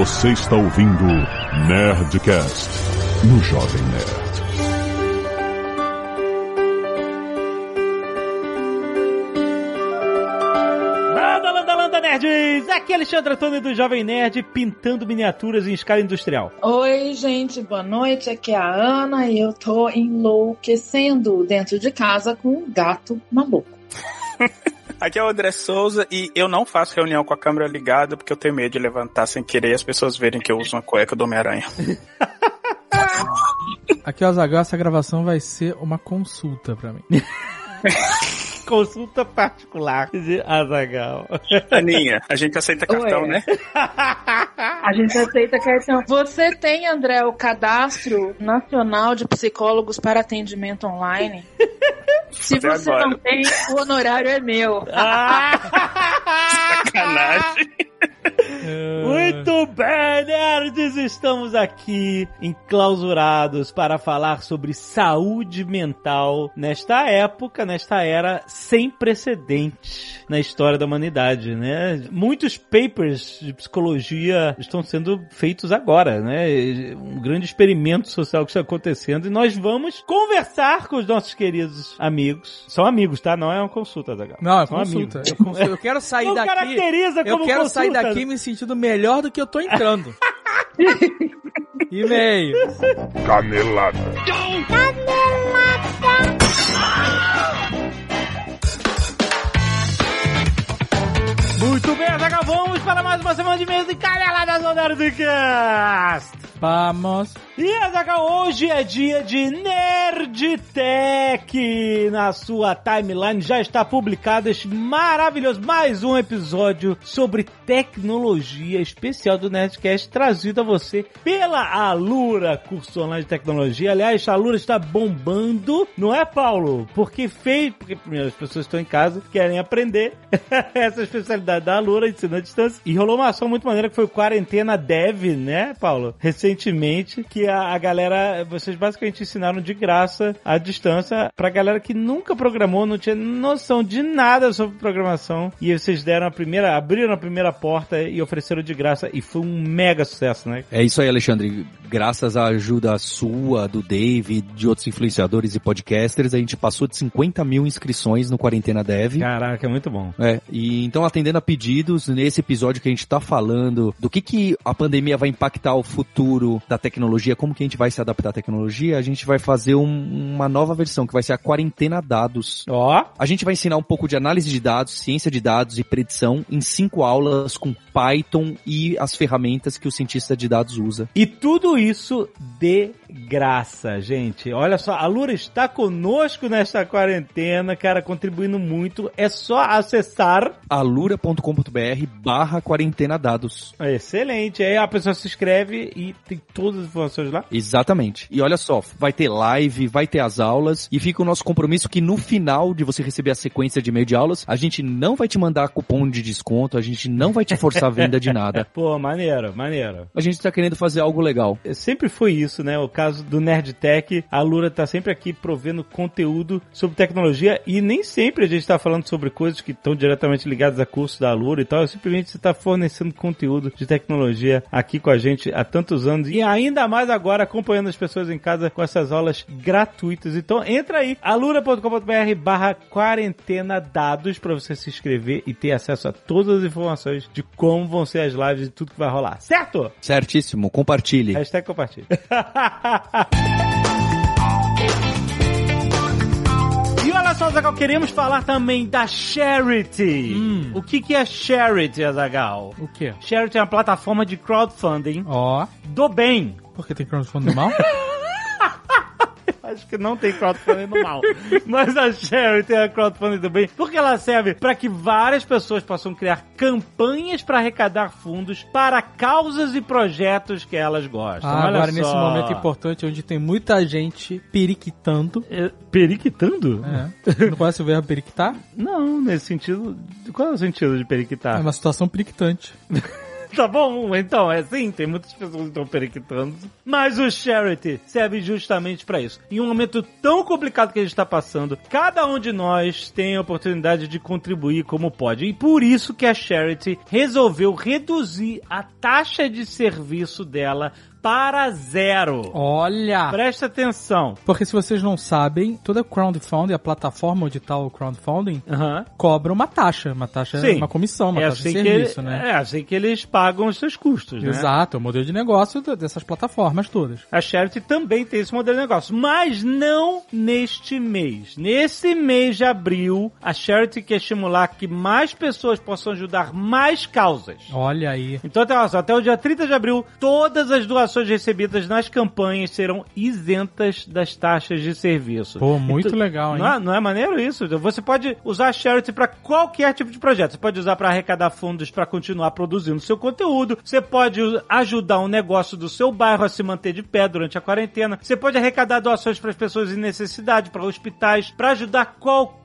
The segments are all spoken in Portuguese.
Você está ouvindo Nerdcast no Jovem Nerd. Landa, landa, landa, nerds! Aqui é Alexandre Antônio do Jovem Nerd pintando miniaturas em escala industrial. Oi, gente, boa noite. Aqui é a Ana e eu tô enlouquecendo dentro de casa com um gato maluco. Aqui é o André Souza e eu não faço reunião com a câmera ligada porque eu tenho medo de levantar sem querer e as pessoas verem que eu uso uma cueca do Homem-Aranha. Aqui, ó, Zagal, essa gravação vai ser uma consulta pra mim. Consulta particular de Azagal. Aninha, a gente aceita cartão, Ué. né? A gente aceita cartão. Você tem, André, o cadastro nacional de psicólogos para atendimento online? Se Até você agora. não tem, o honorário é meu. Sacanagem. Muito bem, nerds! Estamos aqui enclausurados para falar sobre saúde mental nesta época, nesta era sem precedentes na história da humanidade, né? Muitos papers de psicologia estão sendo feitos agora, né? Um grande experimento social que está acontecendo e nós vamos conversar com os nossos queridos amigos. São amigos, tá? Não é uma consulta, Zagal. Não, é São consulta. amigos. Eu, consulta. eu quero sair Não daqui. caracteriza Eu como quero sair consulta. Daqui me sentindo melhor do que eu tô entrando. E-mail. Canelada. Muito bem, Azaghal, vamos para mais uma semana de mesa e caneladas do Nerdcast. Vamos. E Azaghal, hoje é dia de Nerdtech. Na sua timeline já está publicado este maravilhoso mais um episódio sobre tecnologia especial do Nerdcast trazido a você pela Alura, curso online de tecnologia. Aliás, a Alura está bombando, não é, Paulo? Porque fez, porque primeiro as pessoas estão em casa, querem aprender essa especialidade da Alura, ensino à distância. E rolou uma ação muito maneira que foi Quarentena Dev, né, Paulo? Recentemente, que a, a galera, vocês basicamente ensinaram de graça à distância pra galera que nunca programou, não tinha noção de nada sobre programação. E vocês deram a primeira, abriram a primeira porta e ofereceram de graça. E foi um mega sucesso, né? É isso aí, Alexandre. Graças à ajuda sua, do Dave, de outros influenciadores e podcasters, a gente passou de 50 mil inscrições no Quarentena Dev. Caraca, é muito bom. É, e então atendendo a pedidos, nesse episódio que a gente tá falando do que que a pandemia vai impactar o futuro da tecnologia, como que a gente vai se adaptar à tecnologia, a gente vai fazer um- uma nova versão, que vai ser a Quarentena Dados. Ó, A gente vai ensinar um pouco de análise de dados, ciência de dados e predição em cinco aulas com Python e as ferramentas que o cientista de dados usa. E tudo isso de graça, gente. Olha só, a Lura está conosco nesta quarentena, cara, contribuindo muito. É só acessar. alura.com.br barra quarentena dados. Excelente. Aí a pessoa se inscreve e tem todas as informações lá. Exatamente. E olha só, vai ter live, vai ter as aulas e fica o nosso compromisso que no final de você receber a sequência de e-mail de aulas, a gente não vai te mandar cupom de desconto, a gente não vai te forçar a venda de nada. Pô, maneiro, maneiro. A gente tá querendo fazer algo legal. Sempre foi isso, né? O caso do Nerdtech, a Lura tá sempre aqui provendo conteúdo sobre tecnologia e nem sempre a gente tá falando sobre coisas que estão diretamente ligadas a cursos da Lura e tal. Simplesmente você tá fornecendo conteúdo de tecnologia aqui com a gente há tantos anos e ainda mais agora acompanhando as pessoas em casa com essas aulas gratuitas. Então entra aí, alura.com.br barra quarentena dados para você se inscrever e ter acesso a todas as informações de como vão ser as lives e tudo que vai rolar. Certo? Certíssimo, compartilhe. Hashtag compartilha. Só, Azagal, queremos falar também da Charity. Hum. O que, que é Charity, Azagal? O quê? Charity é uma plataforma de crowdfunding Ó. do bem. Por que tem crowdfunding do mal? Acho que não tem crowdfunding do mal. Mas a Charity é a crowdfunding bem porque ela serve para que várias pessoas possam criar campanhas para arrecadar fundos para causas e projetos que elas gostam. Ah, Olha agora só. nesse momento importante onde tem muita gente periquitando. É, periquitando? É. Não conhece o verbo periquitar? Não, nesse sentido. Qual é o sentido de É periquitar? uma situação periquitante. tá bom? Então, é assim, tem muitas pessoas que estão periquitando. Mas o Charity serve justamente pra isso. Em um momento tão complicado que a gente tá passando, cada um de nós tem a oportunidade de contribuir como pode. E por isso que a Charity resolveu reduzir a taxa de serviço dela para zero. Olha! Presta atenção. Porque se vocês não sabem, toda crowdfunding, a plataforma onde tá o crowdfunding, cobra uma taxa. Uma taxa, Sim. uma comissão, uma É taxa assim, de que, serviço, ele- né? é assim que eles pagam os seus custos, né? Exato, é o modelo de negócio dessas plataformas todas. A Charity também tem esse modelo de negócio, mas não neste mês. Nesse mês de abril, a Charity quer estimular que mais pessoas possam ajudar mais causas. Olha aí. Então, até, até o dia 30 de abril, todas as doações recebidas nas campanhas serão isentas das taxas de serviço. Pô, muito Então, legal, hein? Não é, não é maneiro isso? Você pode usar a Charity para qualquer tipo de projeto. Você pode usar para arrecadar fundos para continuar produzindo seu conteúdo. Você pode ajudar um negócio do seu bairro a se manter de pé durante a quarentena. Você pode arrecadar doações para as pessoas em necessidade, para hospitais, para ajudar qualquer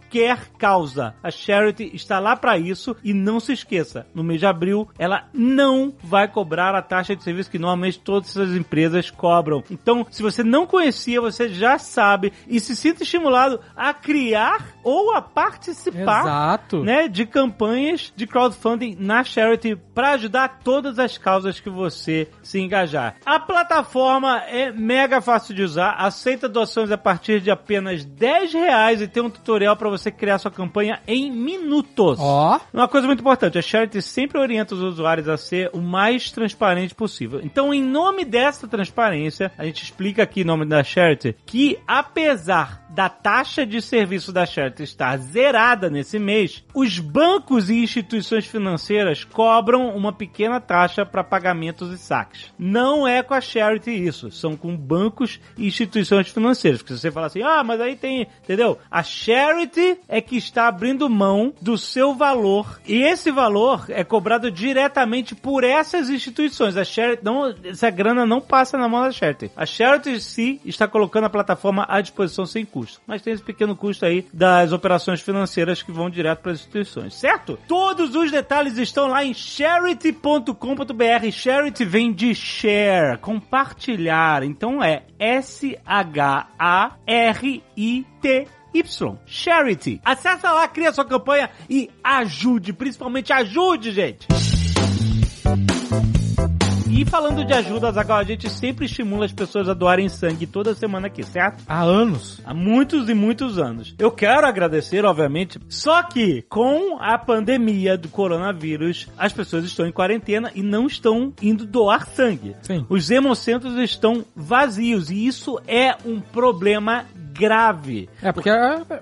causa. A Charity está lá para isso e não se esqueça, no mês de abril ela não vai cobrar a taxa de serviço que normalmente todas essas empresas cobram. Então, se você não conhecia, você já sabe e se sinta estimulado a criar ou a participar Exato. né, de campanhas de crowdfunding na Charity para ajudar todas as causas que você se engajar. A plataforma é mega fácil de usar, aceita doações a partir de apenas 10 reais e tem um tutorial para você criar sua campanha em minutos. Ó, Uma coisa muito importante, a Charity sempre orienta os usuários a ser o mais transparente possível. Então, em nome dessa transparência, a gente explica aqui em nome da Charity que, apesar da taxa de serviço da Charity estar zerada nesse mês, os bancos e instituições financeiras cobram uma pequena taxa para pagamentos e saques. Não é com a Charity isso, são com bancos e instituições financeiras. Porque se você falar assim, ah, mas aí tem, entendeu? A Charity é que está abrindo mão do seu valor e esse valor é cobrado diretamente por essas instituições. A Charity não, essa grana não passa na mão da Charity. A Charity em si está colocando a plataforma à disposição sem custo, mas tem esse pequeno custo aí das operações financeiras que vão direto para as instituições, certo? Todos os detalhes estão lá em charity.com.br. Charity vem de share, compartilhar. Então é S H A R I T Y. Charity. Acesse lá, cria sua campanha e ajude, principalmente ajude, gente. E falando de ajuda, Zagal, a gente sempre estimula as pessoas a doarem sangue toda semana aqui, certo? há anos. Há muitos e muitos anos. Eu quero agradecer, obviamente, só que com a pandemia do coronavírus, as pessoas estão em quarentena e não estão indo doar sangue. Sim. Os hemocentros estão vazios e isso é um problema grave. É, porque é,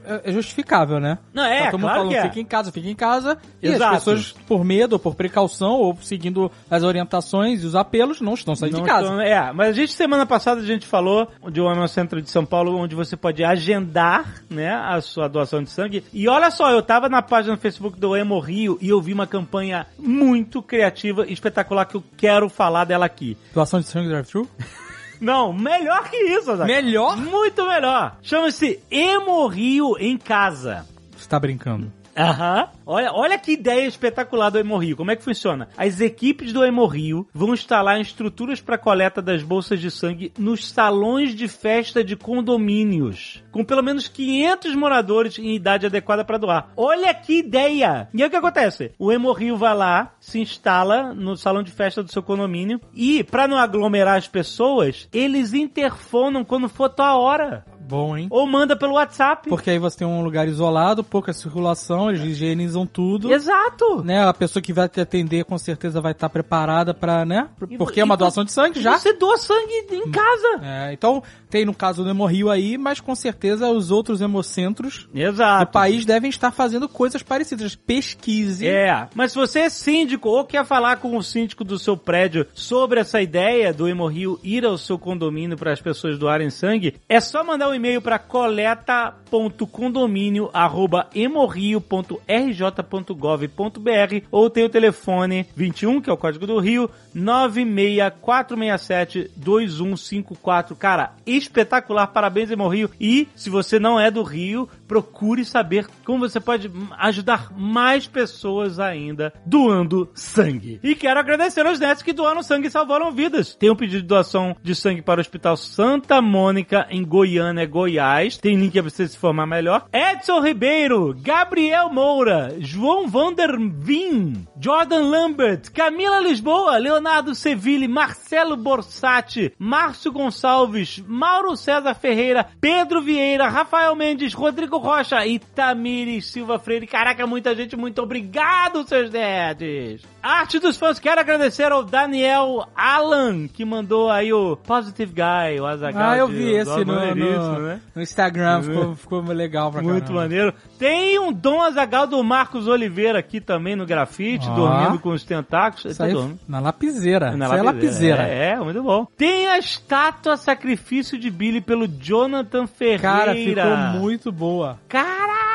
é- é justificável, né? Não, é, Tá todo mundo claro falando, que é. fica em casa, fica em casa. E Exato. as pessoas, por medo, ou por precaução, ou seguindo as orientações e os apelos, não estão saindo Não de casa. estão- é, mas a gente, semana passada, a gente falou de um hemocentro de São Paulo onde você pode agendar, né, a sua doação de sangue. E olha só, eu tava na página no Facebook do Hemo Rio e eu vi uma campanha muito criativa e espetacular que eu quero falar dela aqui. Doação de sangue drive-thru? Não, melhor que isso, Azaghal. Melhor? Muito melhor. Chama-se Hemo Rio em casa. Você tá brincando. Aham. Olha, olha que ideia espetacular do Hemorrio. Como é que funciona? As equipes do Hemorrio vão instalar estruturas para coleta das bolsas de sangue nos salões de festa de condomínios, com pelo menos 500 moradores em idade adequada para doar. Olha que ideia! E aí o que acontece? O Hemorrio vai lá, se instala no salão de festa do seu condomínio e, para não aglomerar as pessoas, eles interfonam quando for tua hora. Bom, hein? Ou manda pelo WhatsApp. Porque aí você tem um lugar isolado, pouca circulação, eles higienizam tudo. Exato! Né, a pessoa que vai te atender com certeza vai estar preparada pra, né? E Porque vo- é uma e doação de sangue já. Você doa sangue em casa. É, então, tem no caso do Hemorrio aí, mas com certeza os outros hemocentros do Exato. país devem estar fazendo coisas parecidas. Pesquise. É, mas se você é síndico ou quer falar com o síndico do seu prédio sobre essa ideia do Hemorrio ir ao seu condomínio para as pessoas doarem sangue, é só mandar um e-mail para coleta.condomínio@hemorrio.rj.gov.br ou tem o telefone 21, que é o código do Rio, 964672154. Cara, espetacular, parabéns Hemorrio. E se você não é do Rio, procure saber como você pode ajudar mais pessoas ainda doando sangue. E quero agradecer aos netos que doaram sangue e salvaram vidas. Tem um pedido de doação de sangue para o Hospital Santa Mônica, em Goiânia, Goiás. Tem link para você se informar melhor. Edson Ribeiro, Gabriel Moura, João Vander Vim, Jordan Lambert, Camila Lisboa, Leonardo Seville, Marcelo Borsatti, Márcio Gonçalves, Mauro César Ferreira, Pedro Vieira, Rafael Mendes, Rodrigo Rocha e Tamires Silva Freire. Caraca, muita gente, muito obrigado, seus nerds! Arte dos fãs, quero agradecer ao Daniel Alan, que mandou aí o Positive Guy, o Azaghal. Ah, eu de- vi do esse no, no, né? no Instagram, ficou, ficou legal pra Muito caramba. maneiro. Tem um Dom Azagal do Marcos Oliveira aqui também no grafite, Ó. dormindo com os tentáculos. Isso aí dormindo. na lapiseira. Na é lapiseira. É, é, muito bom. Tem a estátua sacrifício de Billy pelo Jonathan Ferreira. Cara, ficou muito boa. Caraca! Que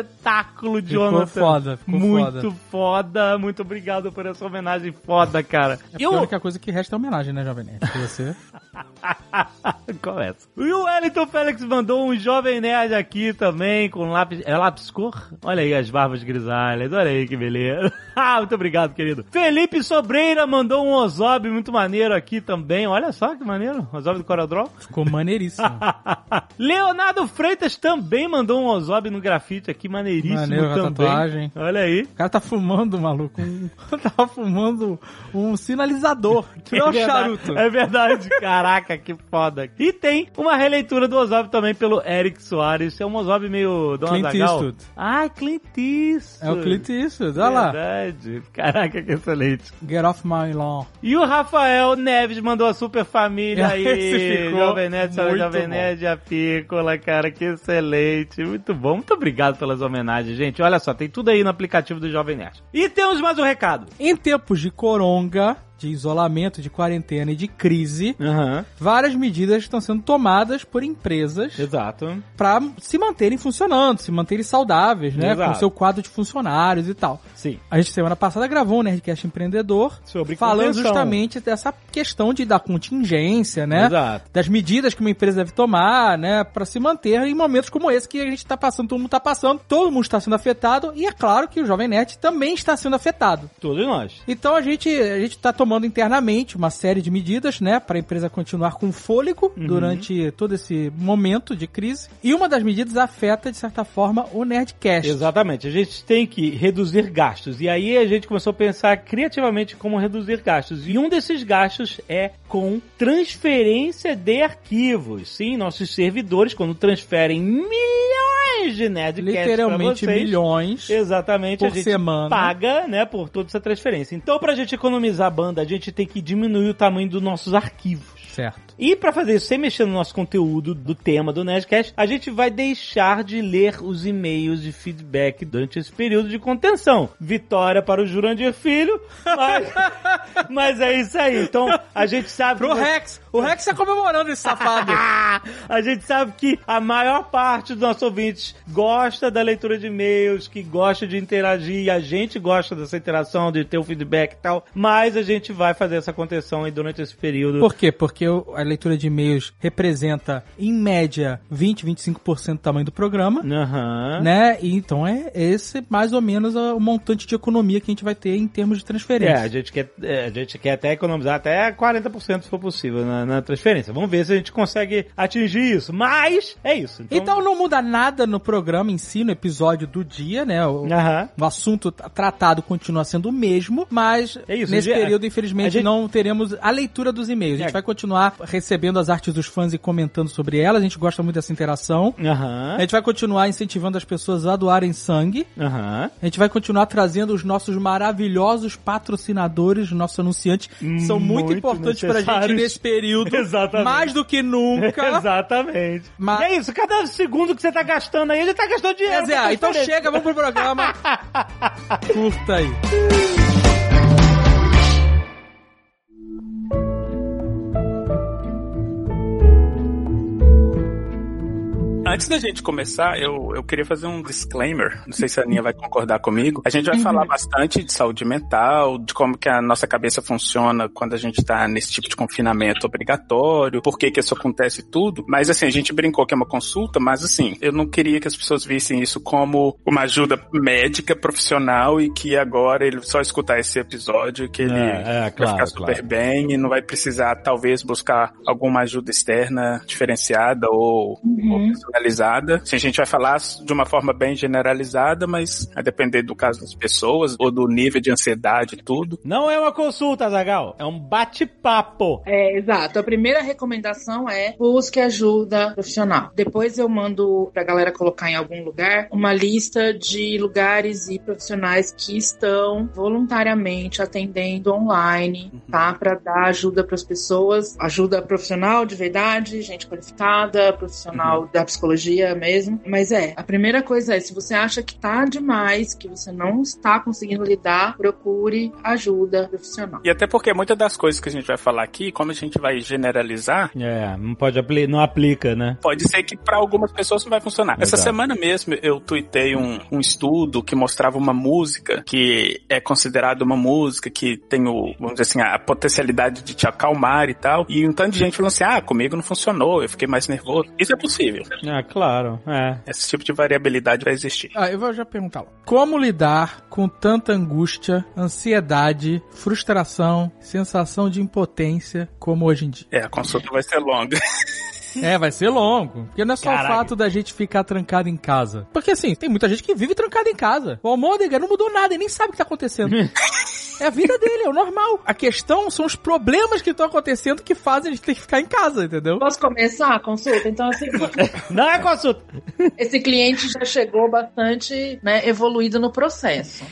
espetáculo, Ficou Jonathan. foda, ficou muito foda. Muito obrigado por essa homenagem foda, cara. É a única coisa que resta é homenagem, né, Jovem Nerd? Que você... Começa. E o Wellington Félix mandou um jovem nerd aqui também, com lápis. É lápis cor? Olha aí as barbas grisalhas. Olha aí que beleza. Ah, muito obrigado, querido. Felipe Sobreira mandou um Ozob muito maneiro aqui também. Olha só que maneiro. Ozob do Corodrol. Ficou maneiríssimo. Leonardo Freitas também mandou um Ozob no grafite aqui, maneiríssimo Maneiro também. tatuagem. Olha aí. O cara tá fumando, maluco. Um... Tava fumando um sinalizador. Que é um verdade, charuto. É verdade. Caraca, que foda. E tem uma releitura do Ozob também pelo Eric Soares. É um Ozob meio Dom Clint Azaghal. Eastwood. Ah, Clint Eastwood. É o Clint Eastwood, olha lá. Verdade. Caraca, que excelente. Get off my lawn. E o Rafael Neves mandou a super família aí. Esse ficou Jovem Nerd, Jovem. Nerd a Pícola, cara, que excelente. Muito bom. Muito obrigado homenagens, gente. Olha só, tem tudo aí no aplicativo do Jovem Nerd. E temos mais um recado. Em tempos de coronga, de isolamento, de quarentena e de crise, Aham. várias medidas estão sendo tomadas por empresas Exato. para se manterem funcionando, se manterem saudáveis, né? Exato. Com seu quadro de funcionários e tal. Sim. A gente semana passada gravou um Nerdcast Empreendedor Sobre falando contenção. justamente dessa questão de da contingência, né? Exato. Das medidas que uma empresa deve tomar, né, para se manter em momentos como esse que a gente tá passando, todo mundo tá passando, todo mundo está sendo afetado e é claro que o Jovem Nerd também está sendo afetado. Todos nós. Então a gente a gente tá tomando internamente uma série de medidas, né, para a empresa continuar com fôlego Uhum. durante todo esse momento de crise. E uma das medidas afeta de certa forma o Nerdcast. Exatamente. A gente tem que reduzir gastos. E aí a gente começou a pensar criativamente como reduzir gastos. E um desses gastos é com transferência de arquivos. Sim, nossos servidores, quando transferem milhões de Nerdcasts Literalmente vocês, milhões. Exatamente, por a gente semana. paga, né, por toda essa transferência. Então, pra gente economizar a banda, a gente tem que diminuir o tamanho dos nossos arquivos. Certo. E pra fazer isso sem mexer no nosso conteúdo do tema do Nerdcast, a gente vai deixar de ler os e-mails de feedback durante esse período de contenção. Vitória para o Jurandir Filho, mas, mas é isso aí. Então, a gente sabe... Pro que- Rex. O Rex tá comemorando esse safado. a gente sabe que a maior parte dos nossos ouvintes gosta da leitura de e-mails, que gosta de interagir, e a gente gosta dessa interação, de ter o feedback e tal, mas a gente vai fazer essa contenção aí durante esse período. Por quê? Porque a leitura de e-mails representa, em média, 20, 25% do tamanho do programa. Aham. Né? E então é esse mais ou menos o montante de economia que a gente vai ter em termos de É, transferência. a gente quer, é, a gente quer até economizar até 40% se for possível na, na transferência. Vamos ver se a gente consegue atingir isso. Mas é isso. Então não muda nada no programa em si, no episódio do dia, né? O, Aham. o assunto tratado continua sendo o mesmo, mas É isso, nesse período, infelizmente, gente- não teremos a leitura dos e-mails. A gente É. vai continuar recebendo as artes dos fãs e comentando sobre elas. A gente gosta muito dessa interação. Aham. A gente vai continuar incentivando as pessoas a doarem sangue. Aham. A gente vai continuar trazendo os nossos maravilhosos patrocinadores, nossos anunciantes, que são muito, Muito importantes pra gente nesse período. Exatamente. Mais do que nunca. Exatamente. Mas- E é isso, cada segundo que você tá gastando aí, ele tá gastando dinheiro. Quer dizer, pra ah, então chega, vamos pro programa. Curta aí. Antes da gente começar, eu, eu queria fazer um disclaimer. Não sei se a Aninha vai concordar comigo. A gente vai falar bastante de saúde mental, de como que a nossa cabeça funciona quando a gente tá nesse tipo de confinamento obrigatório, por que que isso acontece tudo. Mas assim, a gente brincou que é uma consulta, mas assim, eu não queria que as pessoas vissem isso como uma ajuda médica profissional e que agora ele só escutar esse episódio que ele É, é, vai claro, ficar super claro. bem e não vai precisar talvez buscar alguma ajuda externa diferenciada ou, ou personalizada. Assim, a gente vai falar de uma forma bem generalizada, mas a depender do caso das pessoas ou do nível de ansiedade e tudo. Não é uma consulta, Zagal. É um bate-papo. É, exato. A primeira recomendação é busque ajuda profissional. Depois eu mando pra galera colocar em algum lugar uma lista de lugares e profissionais que estão voluntariamente atendendo online, tá? Pra dar ajuda pras pessoas, ajuda profissional de verdade, gente qualificada, profissional da psicologia mesmo. Mas é, a primeira coisa é, se você acha que tá demais, que você não está conseguindo lidar, procure ajuda profissional. E até porque muitas das coisas que a gente vai falar aqui, como a gente vai generalizar, É, não pode apli não aplica, né? pode ser que para algumas pessoas não vai funcionar. Essa Exato. semana mesmo eu tuitei um, um estudo que mostrava uma música que é considerada uma música que tem o, vamos dizer assim, a potencialidade de te acalmar e tal. E um tanto de gente falou assim: ah, comigo não funcionou, eu fiquei mais nervoso. Isso é possível. Ah, claro, é. Esse tipo de variabilidade vai existir. Ah, eu vou já perguntar lá. Como lidar com tanta angústia, ansiedade, frustração, sensação de impotência como hoje em dia? É, a consulta vai ser longa. É, vai ser longo. Porque não é só Caraca. o fato da gente ficar trancado em casa. Porque assim, tem muita gente que vive trancada em casa. O Almôndega não mudou nada e nem sabe o que tá acontecendo. é a vida dele, é o normal. A questão são os problemas que estão acontecendo que fazem a gente ter que ficar em casa, entendeu? Posso começar a consulta? Então, assim, Não é consulta. esse cliente já chegou bastante né, evoluído no processo.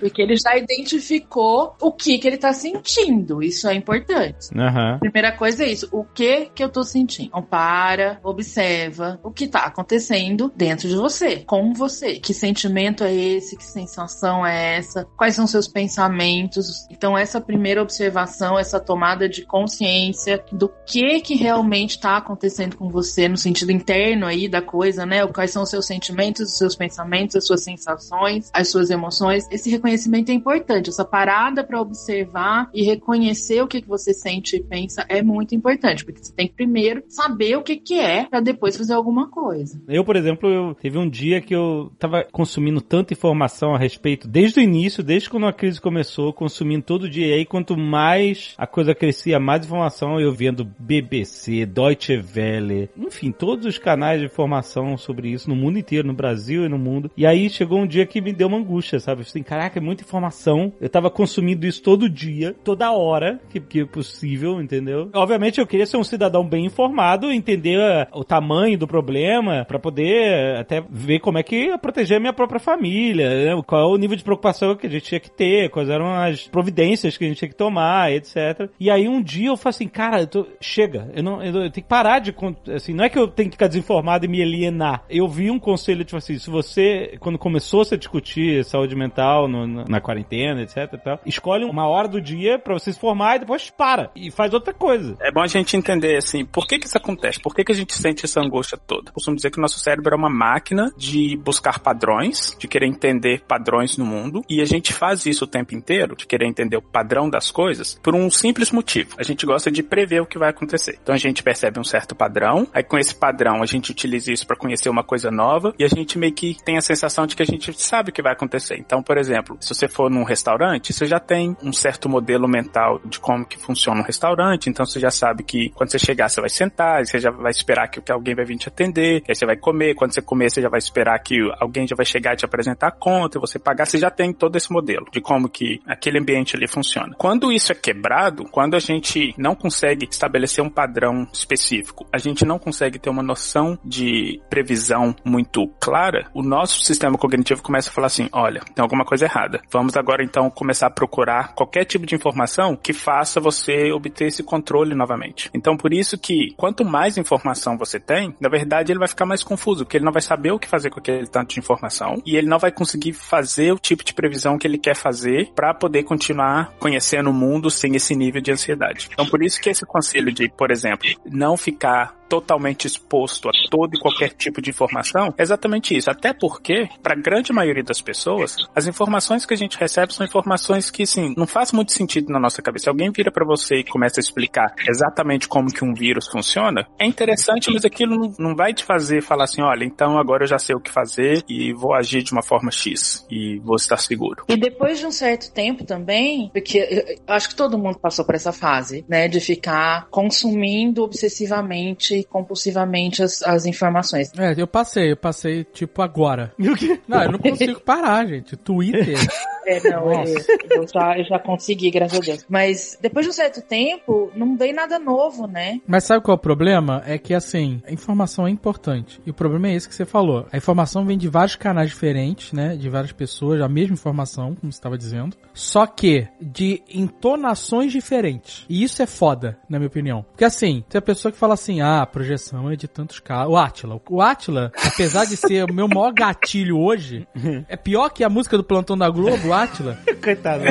Porque ele já identificou o que, que ele tá sentindo. Isso é importante. Aham. Primeira coisa é isso. O que que eu tô sentindo? Então, para, observa o que tá acontecendo dentro de você, com você. Que sentimento é esse? Que sensação é essa? Quais são seus pensamentos? Então, essa primeira observação, essa tomada de consciência do que que realmente tá acontecendo com você no sentido interno aí da coisa, né? Quais são os seus sentimentos, os seus pensamentos, as suas sensações, as suas emoções. Esse reconhecimento é importante. Essa parada para observar e reconhecer o que, que você sente e pensa é muito importante, porque você tem que primeiro saber o que, que é para depois fazer alguma coisa. Eu, por exemplo, eu teve um dia que eu tava consumindo tanta informação a respeito, desde o início, desde quando a crise começou, consumindo todo dia. E aí, quanto mais a coisa crescia, mais informação eu vendo BBC, Deutsche Welle, enfim, todos os canais de informação sobre isso no mundo inteiro, no Brasil e no mundo. E aí chegou um dia que me deu uma angústia, sabe? Assim, caraca, é muita informação. Eu tava consumindo isso todo dia, toda hora que, que é possível, entendeu? Obviamente eu queria ser um cidadão bem informado, entender eh, o tamanho do problema, pra poder até ver como é que proteger a minha própria família, né? qual é o nível de preocupação que a gente tinha que ter, quais eram as providências que a gente tinha que tomar, etc. E aí um dia eu falei assim, cara, eu tô- chega, eu não, eu, eu tenho que parar de, assim, não é que eu tenho que ficar desinformado e me alienar. Eu vi um conselho, tipo assim, se você, quando começou -se a discutir saúde mental no- na, na quarentena, etc tal, escolhe uma hora do dia pra você se formar e depois para e faz outra coisa. É bom a gente entender, assim, por que que isso acontece? Por que que a gente sente essa angústia toda? Costumo dizer que o nosso cérebro é uma máquina de buscar padrões, de querer entender padrões no mundo, e a gente faz isso o tempo inteiro, de querer entender o padrão das coisas, por um simples motivo. A gente gosta de prever o que vai acontecer. Então a gente percebe um certo padrão, aí com esse padrão a gente utiliza isso para conhecer uma coisa nova, e a gente meio que tem a sensação de que a gente sabe o que vai acontecer. Então, por exemplo, se você for num restaurante, você já tem um certo modelo mental de como que funciona um restaurante, então você já sabe que quando você chegar você vai sentar, você já vai esperar que, alguém vai vir te atender, aí você vai comer, quando você comer você já vai esperar que alguém já vai chegar e te apresentar a conta, e você pagar, você já tem todo esse modelo de como que aquele ambiente ali funciona. Quando isso é quebrado, quando a gente não consegue estabelecer um padrão específico, a gente não consegue ter uma noção de previsão muito clara, o nosso sistema cognitivo começa a falar assim, olha, tem alguma coisa errada. Vamos agora então começar a procurar qualquer tipo de informação que faça você obter esse controle novamente. Então por isso que quanto mais informação você tem, na verdade ele vai ficar mais confuso, porque ele não vai saber o que fazer com aquele tanto de informação e ele não vai conseguir fazer o tipo de previsão que ele quer fazer para poder poder continuar conhecendo o mundo sem esse nível de ansiedade. Então, por isso que esse conselho de, por exemplo, não ficar totalmente exposto a todo e qualquer tipo de informação, é exatamente isso. Até porque, para a grande maioria das pessoas, as informações que a gente recebe são informações que, sim, não faz muito sentido na nossa cabeça. Alguém vira para você e começa a explicar exatamente como que um vírus funciona, é interessante, mas aquilo não vai te fazer falar assim, olha, então agora eu já sei o que fazer e vou agir de uma forma X e vou estar seguro. E depois de um certo tempo também, porque eu acho que todo mundo passou por essa fase, né, de ficar consumindo obsessivamente e compulsivamente as, as informações. É, eu passei, eu passei tipo agora. E o quê? Não, eu não consigo parar, gente. Twitter. É, não, eu, eu já, eu já consegui, graças a Deus. Mas depois de um certo tempo, não vem nada novo, né? Mas sabe qual é o problema? É que assim, a informação é importante. E o problema é esse que você falou. A informação vem de vários canais diferentes, né? De várias pessoas, a mesma informação, como você estava dizendo. Só que de entonações diferentes. E isso é foda, na minha opinião. Porque assim, tem a pessoa que fala assim, ah, a projeção é de tantos casos. O Atila. O Atila, apesar de ser o meu maior gatilho hoje, é pior que a música do Plantão da Globo, o Atila. Coitado.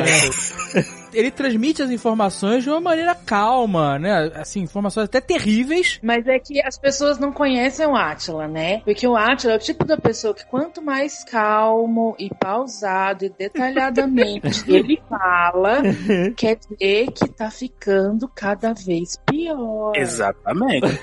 Ele transmite as informações de uma maneira calma, né? Assim, informações até terríveis. Mas é que as pessoas não conhecem o Átila, né? Porque o Átila é o tipo da pessoa que quanto mais calmo e pausado e detalhadamente ele fala, quer dizer que tá ficando cada vez pior. Exatamente.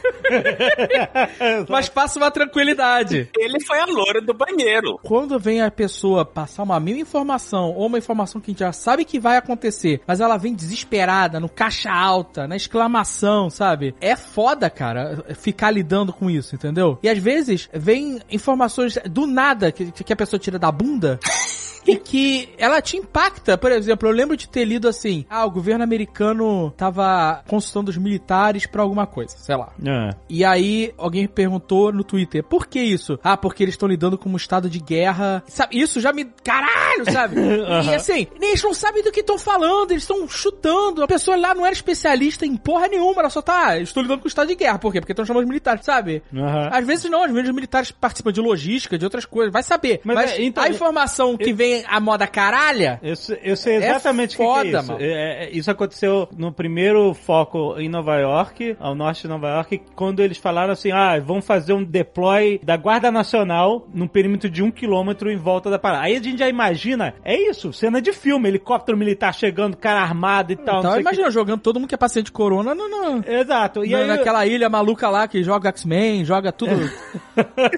Mas passa uma tranquilidade. Ele foi a loura do banheiro. Quando vem a pessoa passar uma mínima informação ou uma informação que a gente já sabe que vai acontecer, mas ela vem desesperada, no caixa alta, na exclamação, sabe? É foda, cara, ficar lidando com isso, entendeu? E às vezes vem informações do nada que, que a pessoa tira da bunda. e que ela te impacta. Por exemplo, eu lembro de ter lido assim: ah, o governo americano tava consultando os militares pra alguma coisa, sei lá. É. E aí alguém perguntou no Twitter: por que isso? Ah, porque eles estão lidando com um estado de guerra. Sabe, isso já me. Caralho, sabe? E assim, eles não sabem do que estão falando, eles estão chutando. A pessoa lá não era especialista em porra nenhuma, ela só tá. "Ah, Estou lidando com o estado de guerra. Por quê? Porque estão chamando os militares, sabe? Aham. Às vezes não, às vezes os militares participam de logística, de outras coisas, vai saber. Mas Mas, é, então, a informação que vem a moda caralha, Eu, sei- eu sei exatamente o que que, foda, é isso. mano. É, é, isso aconteceu no primeiro foco em Nova York, ao norte de Nova York, quando eles falaram assim: ah, vão fazer um deploy da Guarda Nacional num perímetro de um quilômetro em volta da parada. Aí a gente já imagina, é isso, cena de filme, helicóptero militar chegando, cara armado e tal. não então imagina jogando todo mundo que é paciente de corona no, no- que. Exato. E na- aí, naquela ilha maluca lá que joga X-Men, joga tudo.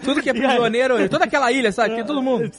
tudo que é aí- prisioneiro, toda aquela ilha, sabe? Que todo mundo.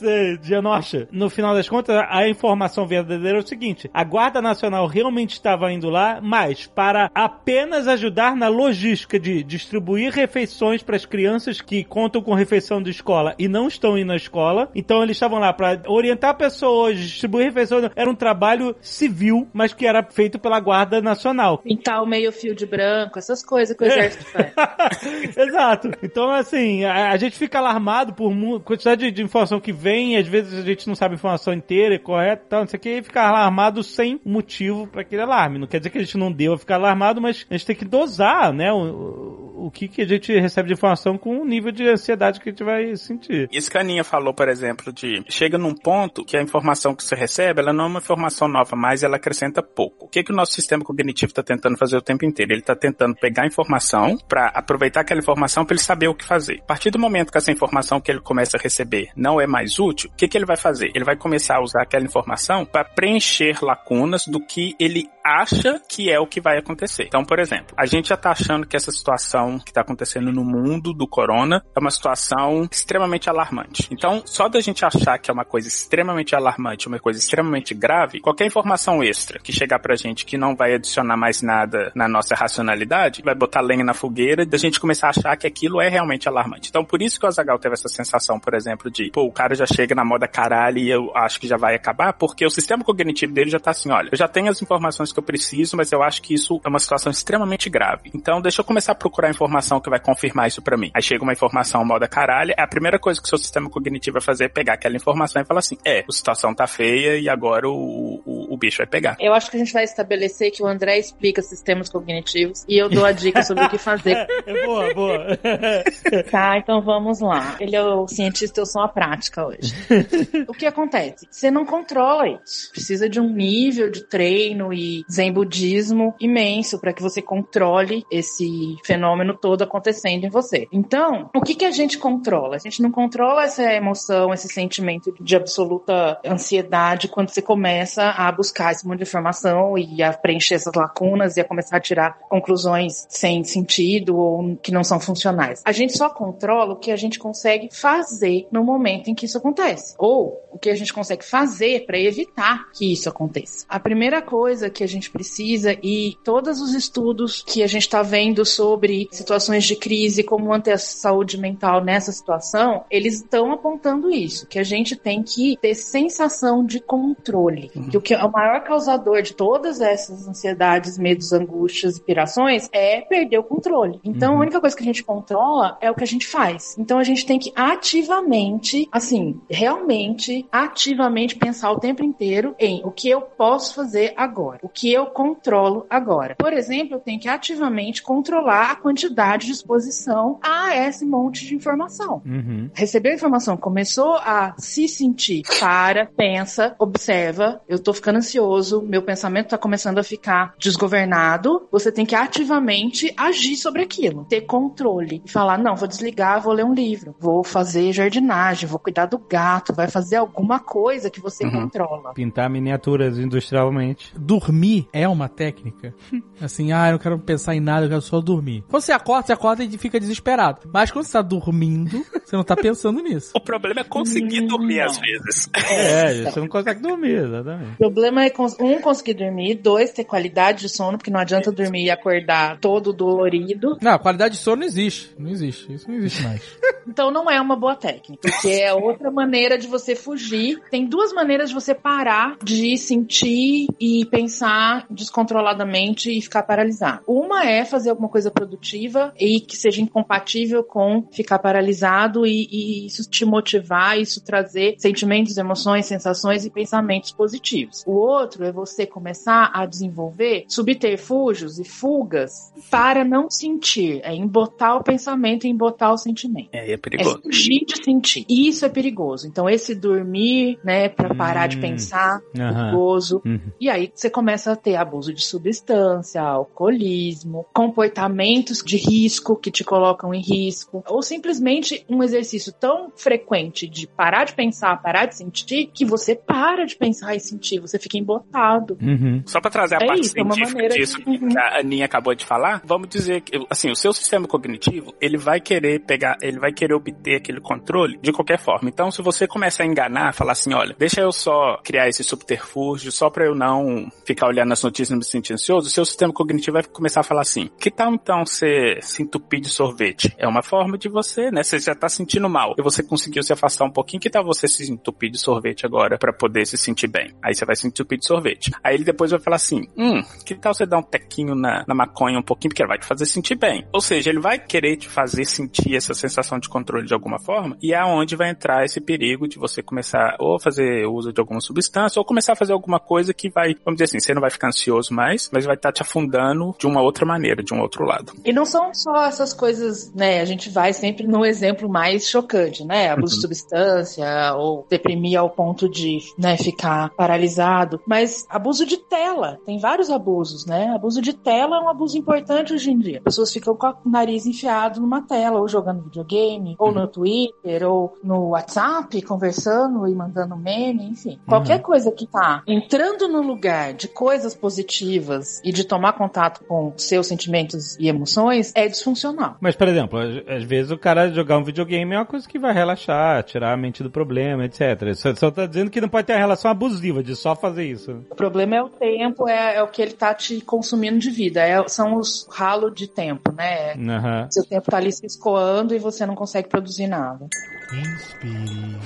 Genosha. No final das contas, a informação verdadeira é o seguinte: a Guarda Nacional realmente estava indo lá, mas para apenas ajudar na logística de distribuir refeições para as crianças que contam com refeição de escola e não estão indo na escola. Então eles estavam lá para orientar pessoas, distribuir refeições. Era um trabalho civil, mas que era feito pela Guarda Nacional. Pintar o meio fio de branco, essas coisas que o exército faz. Exato. Então, assim, a, a gente fica alarmado por quantidade de, de informação que vem, e às vezes a gente não sabe informação inteira correta, tal, não sei o que, e fica alarmado sem motivo para aquele alarme. Não quer dizer que a gente não deva ficar alarmado, mas a gente tem que dosar, né, o, o, que, que a gente recebe de informação com o nível de ansiedade que a gente vai sentir. Isso que a falou, por exemplo, de chega num ponto que a informação que você recebe, ela não é uma informação nova, mas ela acrescenta pouco. O que, que o nosso sistema cognitivo está tentando fazer o tempo inteiro? Ele está tentando pegar informação para aproveitar aquela informação para ele saber o que fazer. A partir do momento que essa informação que ele começa a receber não é mais útil, o que, que ele vai fazer? Ele vai começar a usar aquela informação para preencher lacunas do que ele acha que é o que vai acontecer. Então, por exemplo, a gente já tá achando que essa situação que tá acontecendo no mundo do corona é uma situação extremamente alarmante. Então, só da gente achar que é uma coisa extremamente alarmante, uma coisa extremamente grave, qualquer informação extra que chegar pra gente que não vai adicionar mais nada na nossa racionalidade, vai botar lenha na fogueira e da gente começar a achar que aquilo é realmente alarmante. Então, por isso que o Azagal teve essa sensação, por exemplo, de, pô, o cara já chega na moda caralho e eu acho que já vai acabar, porque o sistema cognitivo dele já tá assim, olha, eu já tenho as informações que eu preciso, mas eu acho que isso é uma situação extremamente grave. Então, deixa eu começar a procurar informação que vai confirmar isso pra mim. Aí chega uma informação moda caralho, é a primeira coisa que o seu sistema cognitivo vai fazer é pegar aquela informação e falar assim, é, a situação tá feia e agora o, o, o bicho vai pegar. Eu acho que a gente vai estabelecer que o André explica sistemas cognitivos e eu dou a dica sobre o que fazer. É boa, boa. Tá, então vamos lá. Ele é o cientista, eu sou a prática hoje. o que acontece? Você não controla isso. Precisa de um nível de treino e zen budismo imenso para que você controle esse fenômeno todo acontecendo em você. Então, o que, que a gente controla? A gente não controla essa emoção, esse sentimento de absoluta ansiedade quando você começa a buscar esse monte de informação e a preencher essas lacunas e a começar a tirar conclusões sem sentido ou que não são funcionais. A gente só controla o que a gente consegue fazer no momento em que isso acontece. Ou o que a gente consegue fazer para evitar que isso aconteça. A primeira coisa que a gente precisa, e todos os estudos que a gente está vendo sobre situações de crise, como manter a saúde mental nessa situação, eles estão apontando isso, que a gente tem que ter sensação de controle. Que o que é o maior causador de todas essas ansiedades, medos, angústias e pirações é perder o controle. Então, a única coisa que a gente controla é o que a gente faz. Então, a gente tem que ativamente, assim, realmente, ativamente pensar o tempo inteiro em o que eu posso fazer agora, o que eu controlo agora. Por exemplo, eu tenho que ativamente controlar a quantidade de exposição a esse monte de informação. Uhum. Recebeu a informação, começou a se sentir, para, pensa, observa, eu tô ficando ansioso, meu pensamento tá começando a ficar desgovernado, você tem que ativamente agir sobre aquilo, ter controle e falar, não, vou desligar, vou ler um livro, vou fazer jardinagem, vou cuidar do gato, vai fazer alguma coisa que você controla. Pintar miniaturas industrialmente. Dormir é uma técnica. Assim, ah, eu não quero pensar em nada, eu quero só dormir. Quando você acorda, você acorda e fica desesperado. Mas quando você tá dormindo, você não tá pensando nisso. O problema é conseguir dormir às vezes. É, você não consegue dormir, exatamente. O problema é, um, conseguir dormir, dois, ter qualidade de sono, porque não adianta dormir e acordar todo dolorido. Não, a qualidade de sono não existe. Não existe. Isso não existe mais. Então não é uma boa técnica, porque é outra maneira de você fugir. Tem duas maneiras de você parar de sentir e pensar descontroladamente e ficar paralisado. Uma é fazer alguma coisa produtiva e que seja incompatível com ficar paralisado e, e isso te motivar, isso trazer sentimentos, emoções, sensações e pensamentos positivos. O outro é você começar a desenvolver subterfúgios e fugas para não sentir, é embotar o pensamento e embotar o sentimento. É, é É perigoso. fugir de sentir. E isso é perigoso. Então, esse dormir, né, pra parar de Hum. pensar, é Aham. perigoso. Uhum. E aí você começa a ter abuso de substância, alcoolismo, comportamentos de risco que te colocam em risco, ou simplesmente um exercício tão frequente de parar de pensar, parar de sentir, que você para de pensar e sentir, você fica embotado. Uhum. Só pra trazer a É parte isso, é uma científica maneira disso de- que a Aninha acabou de falar, vamos dizer que, assim, o seu sistema cognitivo, ele vai querer pegar, ele vai querer obter aquele controle de qualquer forma. Então, se você começar a enganar, falar assim, olha, deixa eu só criar esse subterfúgio, só pra eu não ficar olhando as notícias e me sentir ansioso, seu sistema cognitivo vai começar a falar assim, que tal então você se entupir de sorvete? É uma forma de você, né, você já tá sentindo mal, e você conseguiu se afastar um pouquinho, que tal você se entupir de sorvete agora pra poder se sentir bem? Aí você vai se entupir de sorvete. Aí ele depois vai falar assim, hum, que tal você dar um tequinho na, na maconha um pouquinho, porque ela vai te fazer sentir bem. Ou seja, ele vai querer te fazer sentir essa sensação de controle de alguma forma, e é onde vai entrar esse perigo de você começar ou fazer uso de alguma substância, ou começar a fazer alguma coisa que vai, vamos dizer assim, você não vai ficar ansioso mais, mas vai estar te afundando de uma outra maneira, de um outro lado. E não são só essas coisas, né? A gente vai sempre no exemplo mais chocante, né? Abuso de substância ou deprimir ao ponto de, né, ficar paralisado. Mas abuso de tela, tem vários abusos, né? Abuso de tela é um abuso importante hoje em dia. Pessoas ficam com o nariz enfiado numa tela, ou jogando videogame, ou no Twitter, ou no WhatsApp, conversando e mandando meme, enfim. Qualquer coisa que tá entrando no lugar de coisas positivas e de tomar contato com seus sentimentos e emoções é disfuncional. Mas, por exemplo, às, vezes o cara jogar um videogame é uma coisa que vai relaxar, tirar a mente do problema, etc. Só, só tá dizendo que não pode ter uma relação abusiva de só fazer isso. O problema é o tempo, é, é o que ele tá te consumindo de vida. É- são os ralos de tempo, né? Aham. Seu tempo tá ali se escoando e você não consegue produzir nada. Inspire.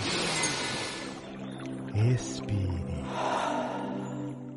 Expire.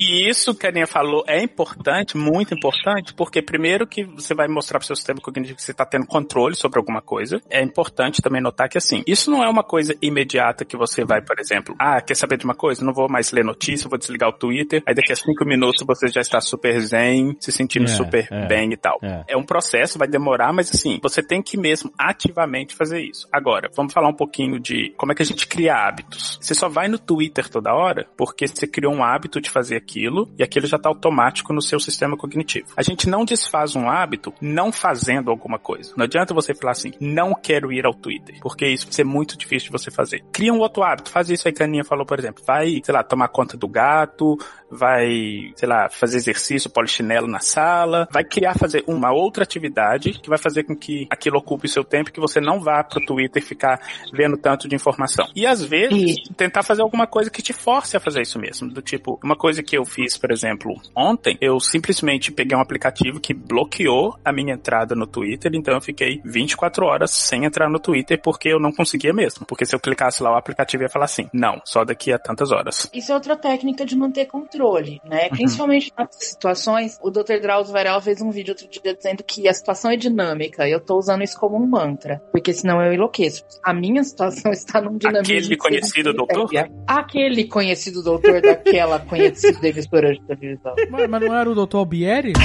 E isso que a Aninha falou é importante, muito importante, porque primeiro que você vai mostrar para o seu sistema cognitivo que você está tendo controle sobre alguma coisa. É importante também notar que assim, isso não é uma coisa imediata que você vai, por exemplo, ah, quer saber de uma coisa? Não vou mais ler notícia, vou desligar o Twitter. Aí daqui a cinco minutos você já está super zen, se sentindo É, super é. bem e tal. É. É um processo, vai demorar, mas assim, você tem que mesmo ativamente fazer isso. Agora, vamos falar um pouquinho de como é que a gente cria hábitos. Você só vai no Twitter toda hora porque você criou um hábito de fazer aquilo e aquilo já está automático no seu sistema cognitivo. A gente não desfaz um hábito não fazendo alguma coisa. Não adianta você falar assim, não quero ir ao Twitter, porque isso vai ser muito difícil de você fazer. Cria um outro hábito, faz isso aí que a Aninha falou, por exemplo. Vai, sei lá, tomar conta do gato, vai, sei lá, fazer exercício, polichinelo na sala, vai criar, fazer uma outra atividade que vai fazer com que aquilo ocupe o seu tempo e que você não vá pro Twitter ficar vendo tanto de informação. E às vezes, Isso. tentar fazer alguma coisa que te force a fazer isso mesmo. Do tipo, uma coisa que eu fiz, por exemplo, ontem, eu simplesmente peguei um aplicativo que bloqueou a minha entrada no Twitter, então eu fiquei 24 horas sem entrar no Twitter porque eu não conseguia mesmo. Porque se eu clicasse lá, o aplicativo ia falar assim, não, só daqui a tantas horas. Isso é outra técnica de manter controle, né? Principalmente nas situações. O Dr. Drauzio Varela fez um vídeo outro dia dizendo que a situação é dinâmica. e Eu tô usando isso como um mantra, porque senão eu enlouqueço. A minha situação está num dinamismo. Aquele conhecido doutor? Aquele conhecido doutor daquela conhecida emissora de televisão. Mas, mas não era o Dr. Albieri?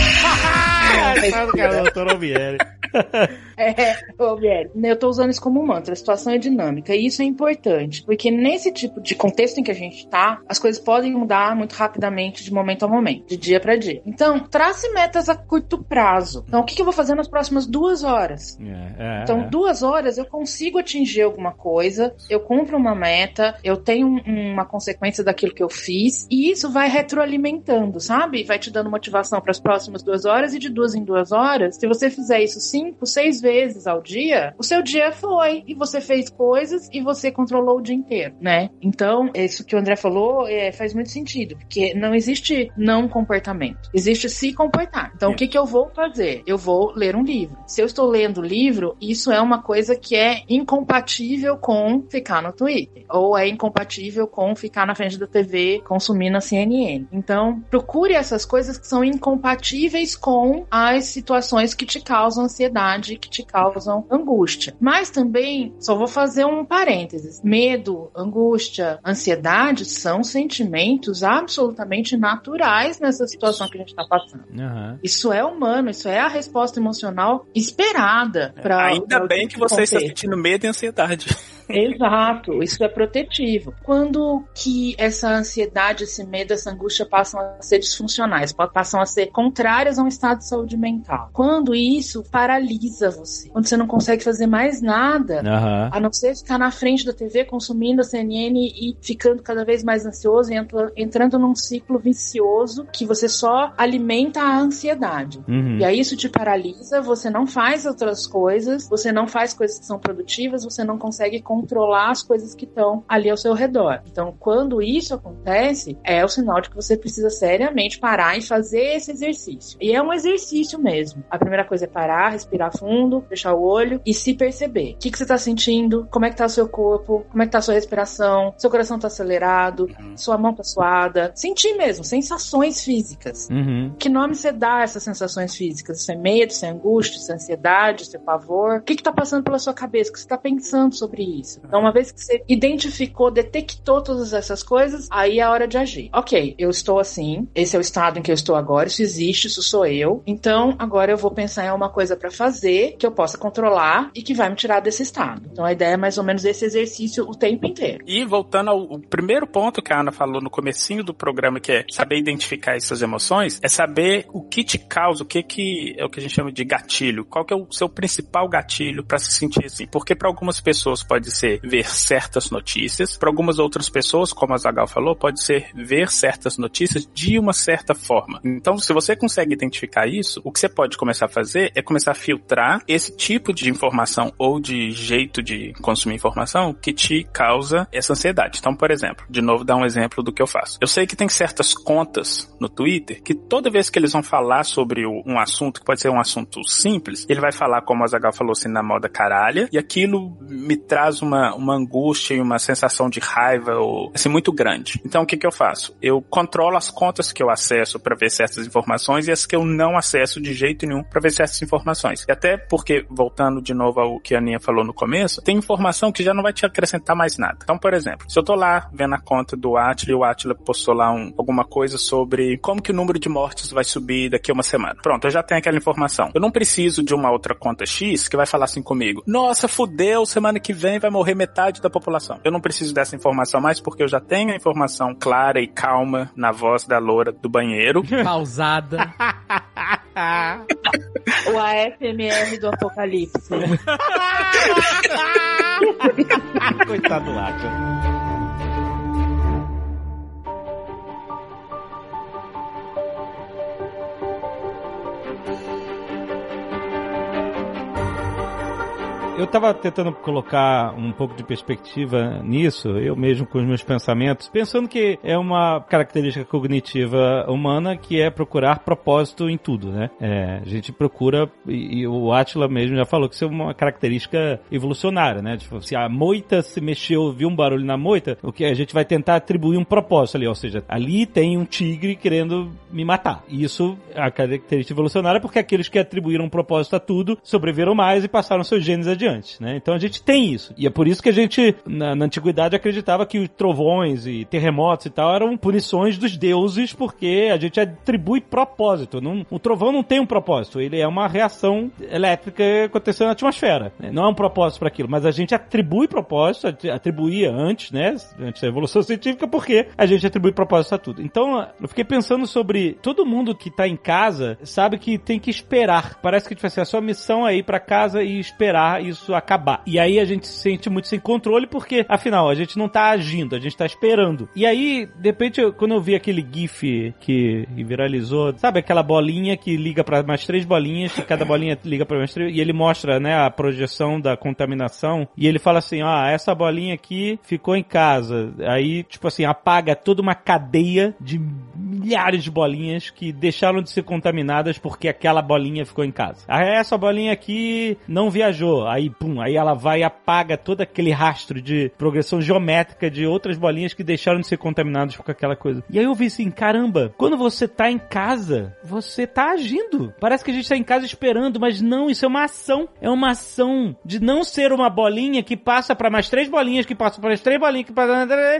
Que é o doutor Albieri. É, ô, eu tô usando isso como um mantra. A situação é dinâmica. E isso é importante. Porque nesse tipo de contexto em que a gente tá, as coisas podem mudar muito rapidamente de momento a momento, de dia para dia. Então, trace metas a curto prazo. Então, o que, que eu vou fazer nas próximas duas horas? É, é, Então, é. duas horas eu consigo atingir alguma coisa, eu cumpro uma meta, eu tenho um- uma consequência daquilo que eu fiz, e isso vai retroalimentando, sabe? Vai te dando motivação para as próximas duas horas, e de duas em duas horas, se você fizer isso cinco, seis vezes ao dia, o seu dia foi, e você fez coisas, e você controlou o dia inteiro, né? Então, isso que o André falou é, faz muito sentido, porque não existe não comportamento, existe se comportar. Então, o que, que eu vou fazer? Eu vou ler um livro. Se eu estou lendo livro, isso é uma coisa que é incompatível com ficar no Twitter, ou é incompatível com ficar na frente da TV consumindo a CNN. Então, procure essas coisas que são incompatíveis com as situações que te causam ansiedade, que te causam angústia. Mas também, só vou fazer um parênteses: medo, angústia, ansiedade são sentimentos absolutamente naturais nessa situação que a gente está passando. Aham. Isso é humano, isso é a resposta emocional esperada para Ainda bem que você está sentindo medo e ansiedade. Exato, isso é protetivo. Quando que essa ansiedade, esse medo, essa angústia passam a ser disfuncionais, pa- passam a ser contrárias a um estado de saúde mental? Quando isso paralisa você, quando você não consegue fazer mais nada, Aham. a não ser ficar na frente da TV consumindo a CNN e ficando cada vez mais ansioso e entra- entrando num ciclo vicioso que você só alimenta a ansiedade. Uhum. E aí isso te paralisa, você não faz outras coisas, você não faz coisas que são produtivas, você não consegue controlar as coisas que estão ali ao seu redor. Então, quando isso acontece, é o sinal de que você precisa seriamente parar e fazer esse exercício. E é um exercício mesmo. A primeira coisa é parar, respirar fundo, fechar o olho e se perceber. O que, que você tá sentindo? Como é que tá o seu corpo? Como é que tá a sua respiração? Seu coração tá acelerado? Sua mão tá suada? Sentir mesmo, sensações físicas. Uhum. Que nome você dá a essas sensações físicas? Isso é medo, isso é angústia, isso é ansiedade, isso é pavor? O que que tá passando pela sua cabeça? O que você tá pensando sobre isso? Então, uma vez que você identificou, detectou todas essas coisas, aí é a hora de agir. Ok, eu estou assim, esse é o estado em que eu estou agora, isso existe, isso sou eu. Então, agora eu vou pensar em uma coisa pra fazer que eu possa controlar e que vai me tirar desse estado. Então, a ideia é mais ou menos esse exercício o tempo inteiro. E voltando ao, primeiro ponto que a Ana falou no comecinho do programa, que é saber identificar essas emoções, é saber o que te causa, o que que é o que a gente chama de gatilho, qual que é o seu principal gatilho pra se sentir assim. Porque pra algumas pessoas pode ser ver certas notícias, pra algumas outras pessoas, como a Zagal falou, pode ser ver certas notícias de uma certa forma. Então, se você consegue identificar isso, o que você pode começar a fazer é começar a filtrar esse tipo de informação ou de jeito de consumir informação que te causa essa ansiedade. Então, por exemplo, de novo dar um exemplo do que eu faço. Eu sei que tem certas contas no Twitter que toda vez que eles vão falar sobre um assunto, que pode ser um assunto simples, ele vai falar, como a Zagal falou assim, na moda caralha, e aquilo me traz uma, uma angústia e uma sensação de raiva ou assim muito grande. Então o que que eu faço? Eu controlo as contas que eu acesso para ver certas informações e as que eu não acesso de jeito nenhum para ver certas informações. E até porque voltando de novo ao que a Aninha falou no começo, tem informação que já não vai te acrescentar mais nada. Então, por exemplo, se eu tô lá vendo a conta do Atila e o Atila postou lá um, alguma coisa sobre como que o número de mortes vai subir daqui a uma semana. Pronto, eu já tenho aquela informação. Eu não preciso de uma outra conta X que vai falar assim comigo. Nossa, fudeu, semana que vem vai morrer metade da população. Eu não preciso dessa informação mais porque eu já tenho a informação clara e calma na voz da loura do banheiro. Pausada. O AFMR do Apocalipse. Coitado do Atila. Eu tava tentando colocar um pouco de perspectiva nisso, eu mesmo com os meus pensamentos, pensando que é uma característica cognitiva humana que é procurar propósito em tudo, né? É, a gente procura, e, e o Atila mesmo já falou que isso é uma característica evolucionária, né? Tipo, se a moita se mexeu, viu um barulho na moita, o que a gente vai tentar atribuir um propósito ali, ou seja, ali tem um tigre querendo me matar. E isso é a característica evolucionária porque aqueles que atribuíram um propósito a tudo sobreviveram mais e passaram seus genes adiante né? Então a gente tem isso. E é por isso que a gente, na, na antiguidade, acreditava que trovões e terremotos e tal eram punições dos deuses, porque a gente atribui propósito. Não, o trovão não tem um propósito, ele é uma reação elétrica acontecendo na atmosfera. Né? Não é um propósito para aquilo, mas a gente atribui propósito, atribuía antes, né? Antes da evolução científica, porque a gente atribui propósito a tudo. Então, eu fiquei pensando sobre todo mundo que tá em casa sabe que tem que esperar. Parece que tipo assim, a sua missão é ir para casa e esperar isso isso acabar. E aí a gente se sente muito sem controle porque, afinal, a gente não tá agindo, a gente tá esperando. E aí, de repente, quando eu vi aquele GIF que viralizou, sabe aquela bolinha que liga para mais três bolinhas, e cada bolinha liga para mais três, e ele mostra, né, a projeção da contaminação, e ele fala assim, ah, essa bolinha aqui ficou em casa. Aí, tipo assim, apaga toda uma cadeia de milhares de bolinhas que deixaram de ser contaminadas porque aquela bolinha ficou em casa. Ah, essa bolinha aqui não viajou. Aí pum, aí ela vai e apaga todo aquele rastro de progressão geométrica de outras bolinhas que deixaram de ser contaminadas com aquela coisa. E aí eu vi assim, caramba, quando você tá em casa, você tá agindo. Parece que a gente tá em casa esperando, mas não, isso é uma ação. É uma ação de não ser uma bolinha que passa para mais três bolinhas, que passa para mais três bolinhas, que passa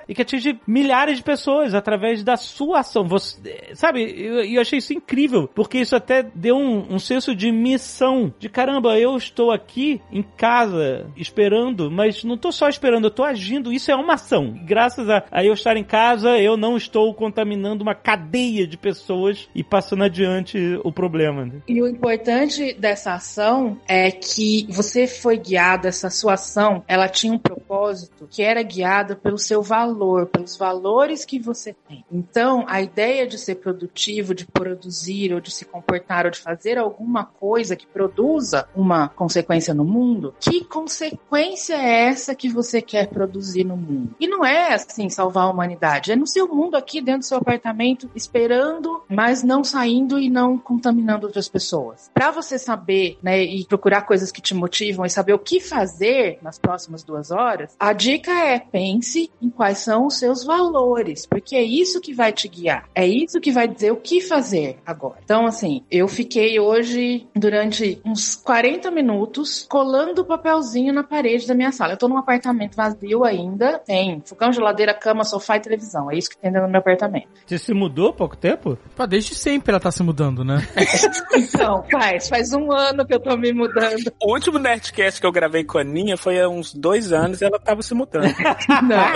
e que atinge milhares de pessoas através da sua ação. Você, sabe, eu, eu achei isso incrível, porque isso até deu um, um senso de missão, de caramba, eu estou aqui em casa esperando, mas não tô só esperando, eu tô agindo. Isso é uma ação. Graças a, a eu estar em casa, eu não estou contaminando uma cadeia de pessoas e passando adiante o problema. Né? E o importante dessa ação é que você foi guiado, essa sua ação, ela tinha um propósito que era guiada pelo seu valor, pelos valores que você tem. Então, a ideia de ser produtivo, de produzir, ou de se comportar, ou de fazer alguma coisa que produza uma consequência no mundo, que consequência é essa que você quer produzir no mundo? E não é assim salvar a humanidade, é no seu mundo aqui dentro do seu apartamento, esperando, mas não saindo e não contaminando outras pessoas. Para você saber, né, e procurar coisas que te motivam e saber o que fazer nas próximas duas horas, a dica é pense em quais são os seus valores, porque é isso que vai te guiar, é isso que vai dizer o que fazer agora. Então, assim, eu fiquei hoje durante uns 40 minutos colando do papelzinho na parede da minha sala. Eu tô num apartamento vazio ainda, tem fogão, geladeira, cama, sofá e televisão. É isso que tem dentro do meu apartamento. Você se mudou há pouco tempo? Pô, desde sempre ela tá se mudando, né? então, faz, faz um ano que eu tô me mudando. O último Nerdcast que eu gravei com a Aninha foi há uns dois anos e ela tava se mudando. Não,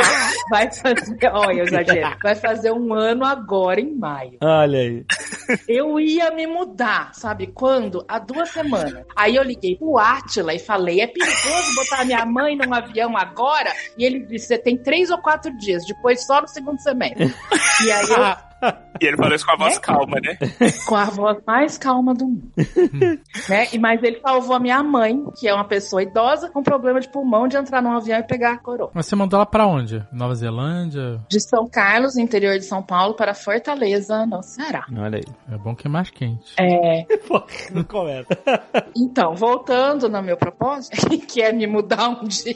vai fazer, olha, eu exagero. Vai fazer um ano agora, em maio. Olha aí. Eu ia me mudar, sabe quando? Há duas semanas. Aí eu liguei pro Atila e falei, falei, é perigoso botar minha mãe num avião agora? E ele disse, você tem três ou quatro dias, depois só no segundo semestre. E aí eu E ele falou isso com a voz É? calma, né? Com a voz mais calma do mundo. né? E Mas ele salvou a minha mãe, que é uma pessoa idosa, com problema de pulmão, de entrar num avião e pegar a coroa. Mas você mandou ela pra onde? Nova Zelândia? De São Carlos, interior de São Paulo, para Fortaleza, no Ceará. Olha aí. É bom que é mais quente. É, Pô, não começa. Então, voltando no meu propósito, que é me mudar um dia.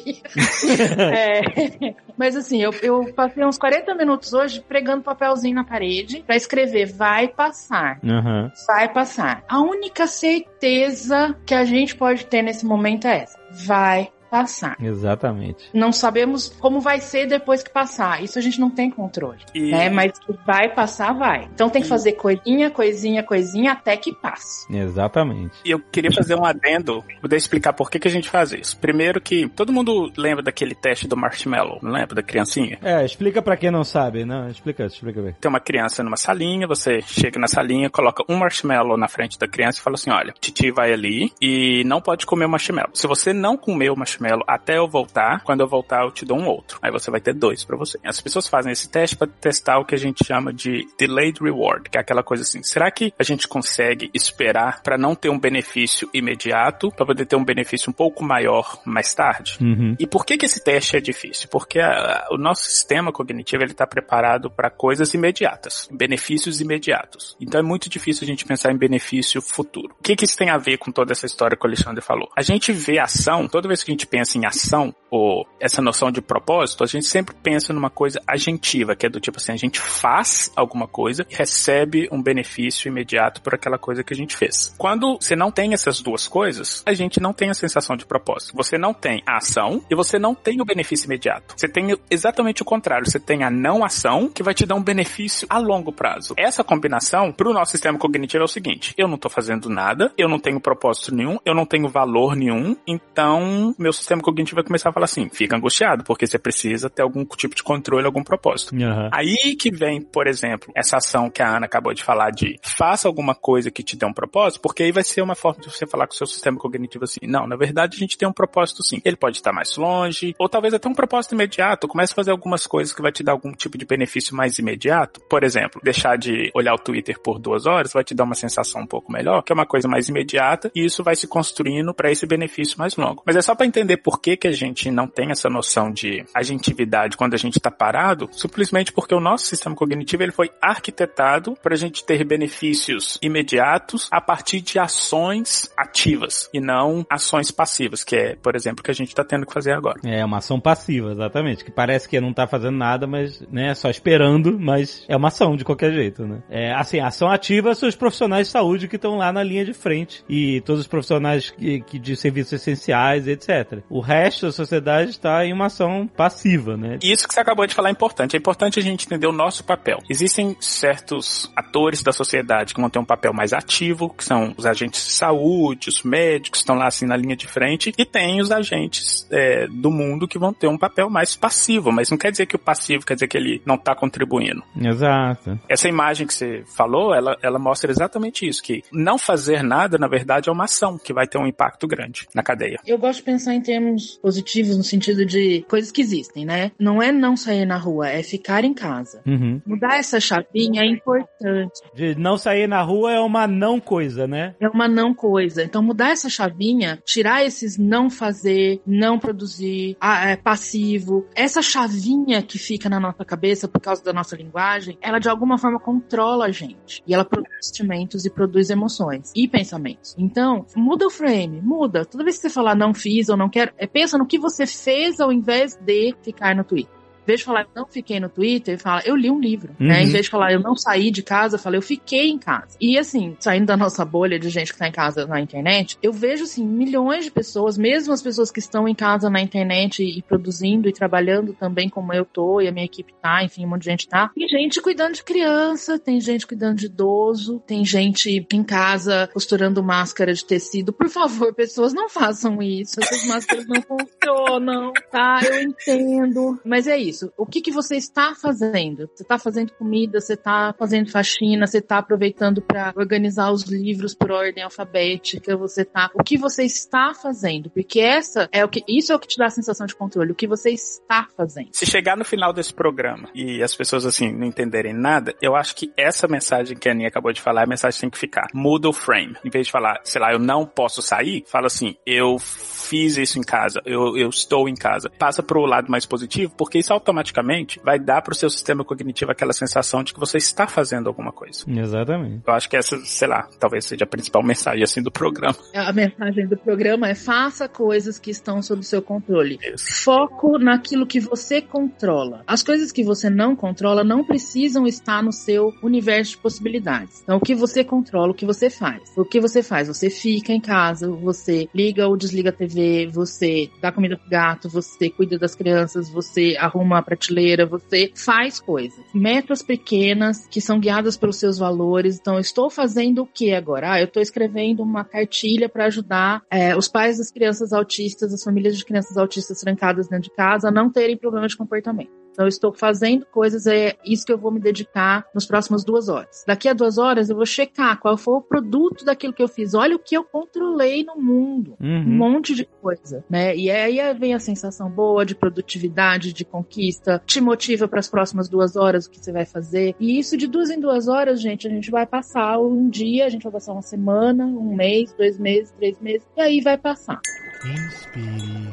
É, mas assim, eu, eu passei uns 40 minutos hoje pregando papelzinho na parede pra escrever vai passar. Aham. Vai passar. A única certeza que a gente pode ter nesse momento é essa. Vai passar. Exatamente. Não sabemos como vai ser depois que passar. Isso a gente não tem controle. E Né? Mas que vai passar, vai. Então tem que fazer coisinha, coisinha, coisinha até que passe. Exatamente. E eu queria fazer um adendo, poder explicar por que, que a gente faz isso. Primeiro que todo mundo lembra daquele teste do marshmallow, não lembra da criancinha? É, explica pra quem não sabe, não, explica, explica bem. Tem uma criança numa salinha, você chega na salinha, coloca um marshmallow na frente da criança e fala assim, olha, Titi vai ali e não pode comer o marshmallow. Se você não comer o marshmallow até eu voltar, quando eu voltar eu te dou um outro. Aí você vai ter dois pra você. As pessoas fazem esse teste para testar o que a gente chama de delayed reward, que é aquela coisa assim, será que a gente consegue esperar pra não ter um benefício imediato, pra poder ter um benefício um pouco maior mais tarde? Uhum. E por que, que esse teste é difícil? Porque a- o nosso sistema cognitivo ele está preparado para coisas imediatas, benefícios imediatos. Então é muito difícil a gente pensar em benefício futuro. O que, que isso tem a ver com toda essa história que o Alexandre falou? A gente vê ação, toda vez que a gente pensa em ação, ou essa noção de propósito, a gente sempre pensa numa coisa agentiva, que é do tipo assim, a gente faz alguma coisa e recebe um benefício imediato por aquela coisa que a gente fez. Quando você não tem essas duas coisas, a gente não tem a sensação de propósito. Você não tem a ação e você não tem o benefício imediato. Você tem exatamente o contrário. Você tem a não ação que vai te dar um benefício a longo prazo. Essa combinação, para o nosso sistema cognitivo, é o seguinte: eu não estou fazendo nada, eu não tenho propósito nenhum, eu não tenho valor nenhum, então meu sistema cognitivo vai começar a falar assim: fica angustiado, porque você precisa ter algum tipo de controle, algum propósito. Aham. Aí que vem, por exemplo, essa ação que a Ana acabou de falar de faça alguma coisa que te dê um propósito, porque aí vai ser uma forma de você falar com o seu sistema cognitivo assim, não, na verdade a gente tem um propósito sim. Ele pode estar mais longe, ou talvez até um propósito imediato. Comece a fazer algumas coisas que vai te dar algum tipo de benefício mais imediato. Por exemplo, deixar de olhar o Twitter por duas horas vai te dar uma sensação um pouco melhor, que é uma coisa mais imediata, e isso vai se construindo para esse benefício mais longo. Mas é só para entender por que, que a gente não tem essa noção de agentividade quando a gente está parado, simplesmente porque o nosso sistema cognitivo ele foi arquitetado para a gente ter benefícios imediatos a partir de ações ativas e não ações passivas, que é, por exemplo, o que a gente está tendo que fazer agora. É uma ação passiva, exatamente. Que parece que não tá fazendo nada, mas, né, só esperando, mas é uma ação de qualquer jeito, né? É, assim, ação ativa são os profissionais de saúde que estão lá na linha de frente e todos os profissionais que, que de serviços essenciais, etc. O resto da sociedade está em uma ação passiva, né? E isso que você acabou de falar é importante. É importante a gente entender o nosso papel. Existem certos atores da sociedade que vão ter um papel mais ativo, que são os agentes de saúde, os médicos, que estão lá assim na linha de frente, e tem os agentes é, do mundo que vão ter um papel mais passivo, mas não quer dizer que o passivo quer dizer que ele não está contribuindo. Exato. Essa imagem que você falou, ela, ela mostra exatamente isso, que não fazer nada, na verdade, é uma ação que vai ter um impacto grande na cadeia. Eu gosto de pensar em termos positivos no sentido de coisas que existem, né? Não é não sair na rua, é ficar em casa. Uhum. Mudar essa chavinha é importante. De não sair na rua é uma não coisa, né? É uma não coisa. Então, mudar essa chavinha, tirar esses não fazer, não produzir, ah, é, passivo, essa chavinha que fica na nossa cabeça por causa da nossa linguagem, ela de alguma forma controla a gente. E ela produz sentimentos e produz emoções e pensamentos. Então, muda o frame, muda. Toda vez que você falar não fiz ou não quero, é, pensa no que você fez ao invés de ficar no Twitter. Em vez de falar, eu não fiquei no Twitter, fala, eu li um livro. Né? Uhum. Em vez de falar, eu não saí de casa, fala, eu fiquei em casa. E assim, saindo da nossa bolha de gente que tá em casa na internet, eu vejo assim, milhões de pessoas, mesmo as pessoas que estão em casa na internet e, e produzindo e trabalhando também como eu tô, e a minha equipe tá, enfim, um monte de gente tá. Tem gente cuidando de criança, tem gente cuidando de idoso, tem gente em casa costurando máscara de tecido. Por favor, pessoas, não façam isso. Essas máscaras não funcionam, tá? Eu entendo. Mas é isso. Isso. O que, que você está fazendo? Você está fazendo comida, você está fazendo faxina, você está aproveitando para organizar os livros por ordem alfabética, você tá. O que você está fazendo? Porque essa é o que. Isso é o que te dá a sensação de controle, o que você está fazendo. Se chegar no final desse programa e as pessoas assim não entenderem nada, eu acho que essa mensagem que a Aninha acabou de falar, a mensagem tem que ficar. Muda o frame. Em vez de falar, sei lá, eu não posso sair, fala assim, eu fiz isso em casa, eu, eu estou em casa. Passa pro lado mais positivo, porque isso automaticamente vai dar pro seu sistema cognitivo aquela sensação de que você está fazendo alguma coisa. Exatamente. Eu acho que essa, sei lá, talvez seja a principal mensagem assim do programa. A mensagem do programa é faça coisas que estão sob seu controle. Isso. Foco naquilo que você controla. As coisas que você não controla não precisam estar no seu universo de possibilidades. Então, o que você controla, o que você faz. O que você faz? Você fica em casa, você liga ou desliga a TV, você dá comida pro gato, você cuida das crianças, você arruma a prateleira, você faz coisas. Metas pequenas que são guiadas pelos seus valores. Então, eu estou fazendo o que agora? Ah, eu estou escrevendo uma cartilha para ajudar é, os pais das crianças autistas, as famílias de crianças autistas trancadas dentro de casa, a não terem problema de comportamento. Então, eu estou fazendo coisas, é isso que eu vou me dedicar nos próximas duas horas. Daqui a duas horas, eu vou checar qual foi o produto daquilo que eu fiz. Olha o que eu controlei no mundo. Um Uhum. monte de coisa, né? E aí vem a sensação boa de produtividade, de conquista, te motiva para as próximas duas horas o que você vai fazer. E isso de duas em duas horas, gente, a gente vai passar um dia, a gente vai passar uma semana, um mês, dois meses, três meses, e aí vai passar. Inspire.